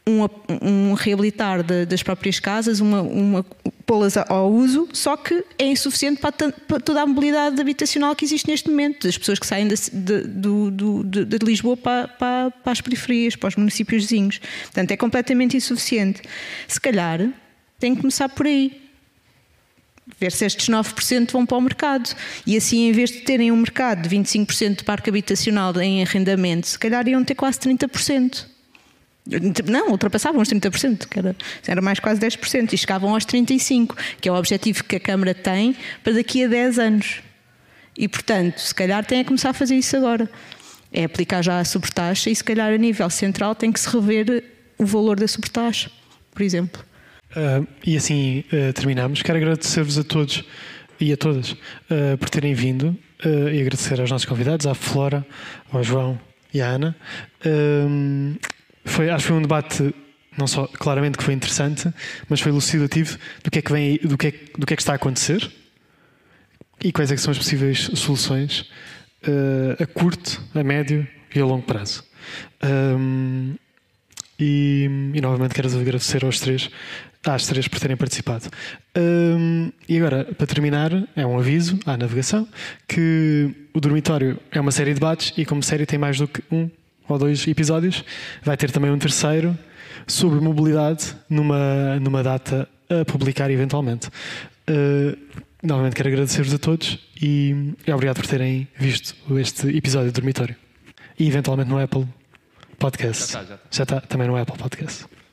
um, um reabilitar de, das próprias casas, uma, uma pô-las ao uso, só que é insuficiente para, para, toda a mobilidade habitacional que existe neste momento, das pessoas que saem de, de, de, Lisboa para, para, para, as periferias, para os municípios vizinhos. Portanto, é completamente insuficiente. Se calhar, tem que começar por aí. Ver se estes 9% vão para o mercado. E assim, em vez de terem um mercado de 25% de parque habitacional em arrendamento, se calhar iam ter quase 30%. Não, ultrapassavam os 30%, que era, era mais quase 10%, e chegavam aos 35%, que é o objetivo que a Câmara tem para daqui a 10 anos. E, portanto, se calhar tem a começar a fazer isso agora. É aplicar já a sobretaxa e, se calhar, a nível central tem que se rever o valor da sobretaxa, por exemplo. Uh, e assim uh, terminamos. Quero agradecer-vos a todos e a todas uh, por terem vindo e agradecer aos nossos convidados, à Flora, ao João e à Ana. Foi, acho que foi um debate não só claramente que foi interessante, mas foi elucidativo do que é que vem, do que é, do que, é que está a acontecer e quais é são as possíveis soluções uh, a curto, a médio e a longo prazo. Um, e, e, novamente quero agradecer aos três, às três por terem participado. Um, e agora, para terminar, é um aviso à navegação que o dormitório é uma série de debates e como série tem mais do que um ou dois episódios. Vai ter também um terceiro sobre mobilidade numa, numa data a publicar eventualmente. Uh, novamente quero agradecer-vos a todos e obrigado por terem visto este episódio do Dormitório. E eventualmente no Apple Podcast. Já está, já está. Já está também no Apple Podcast.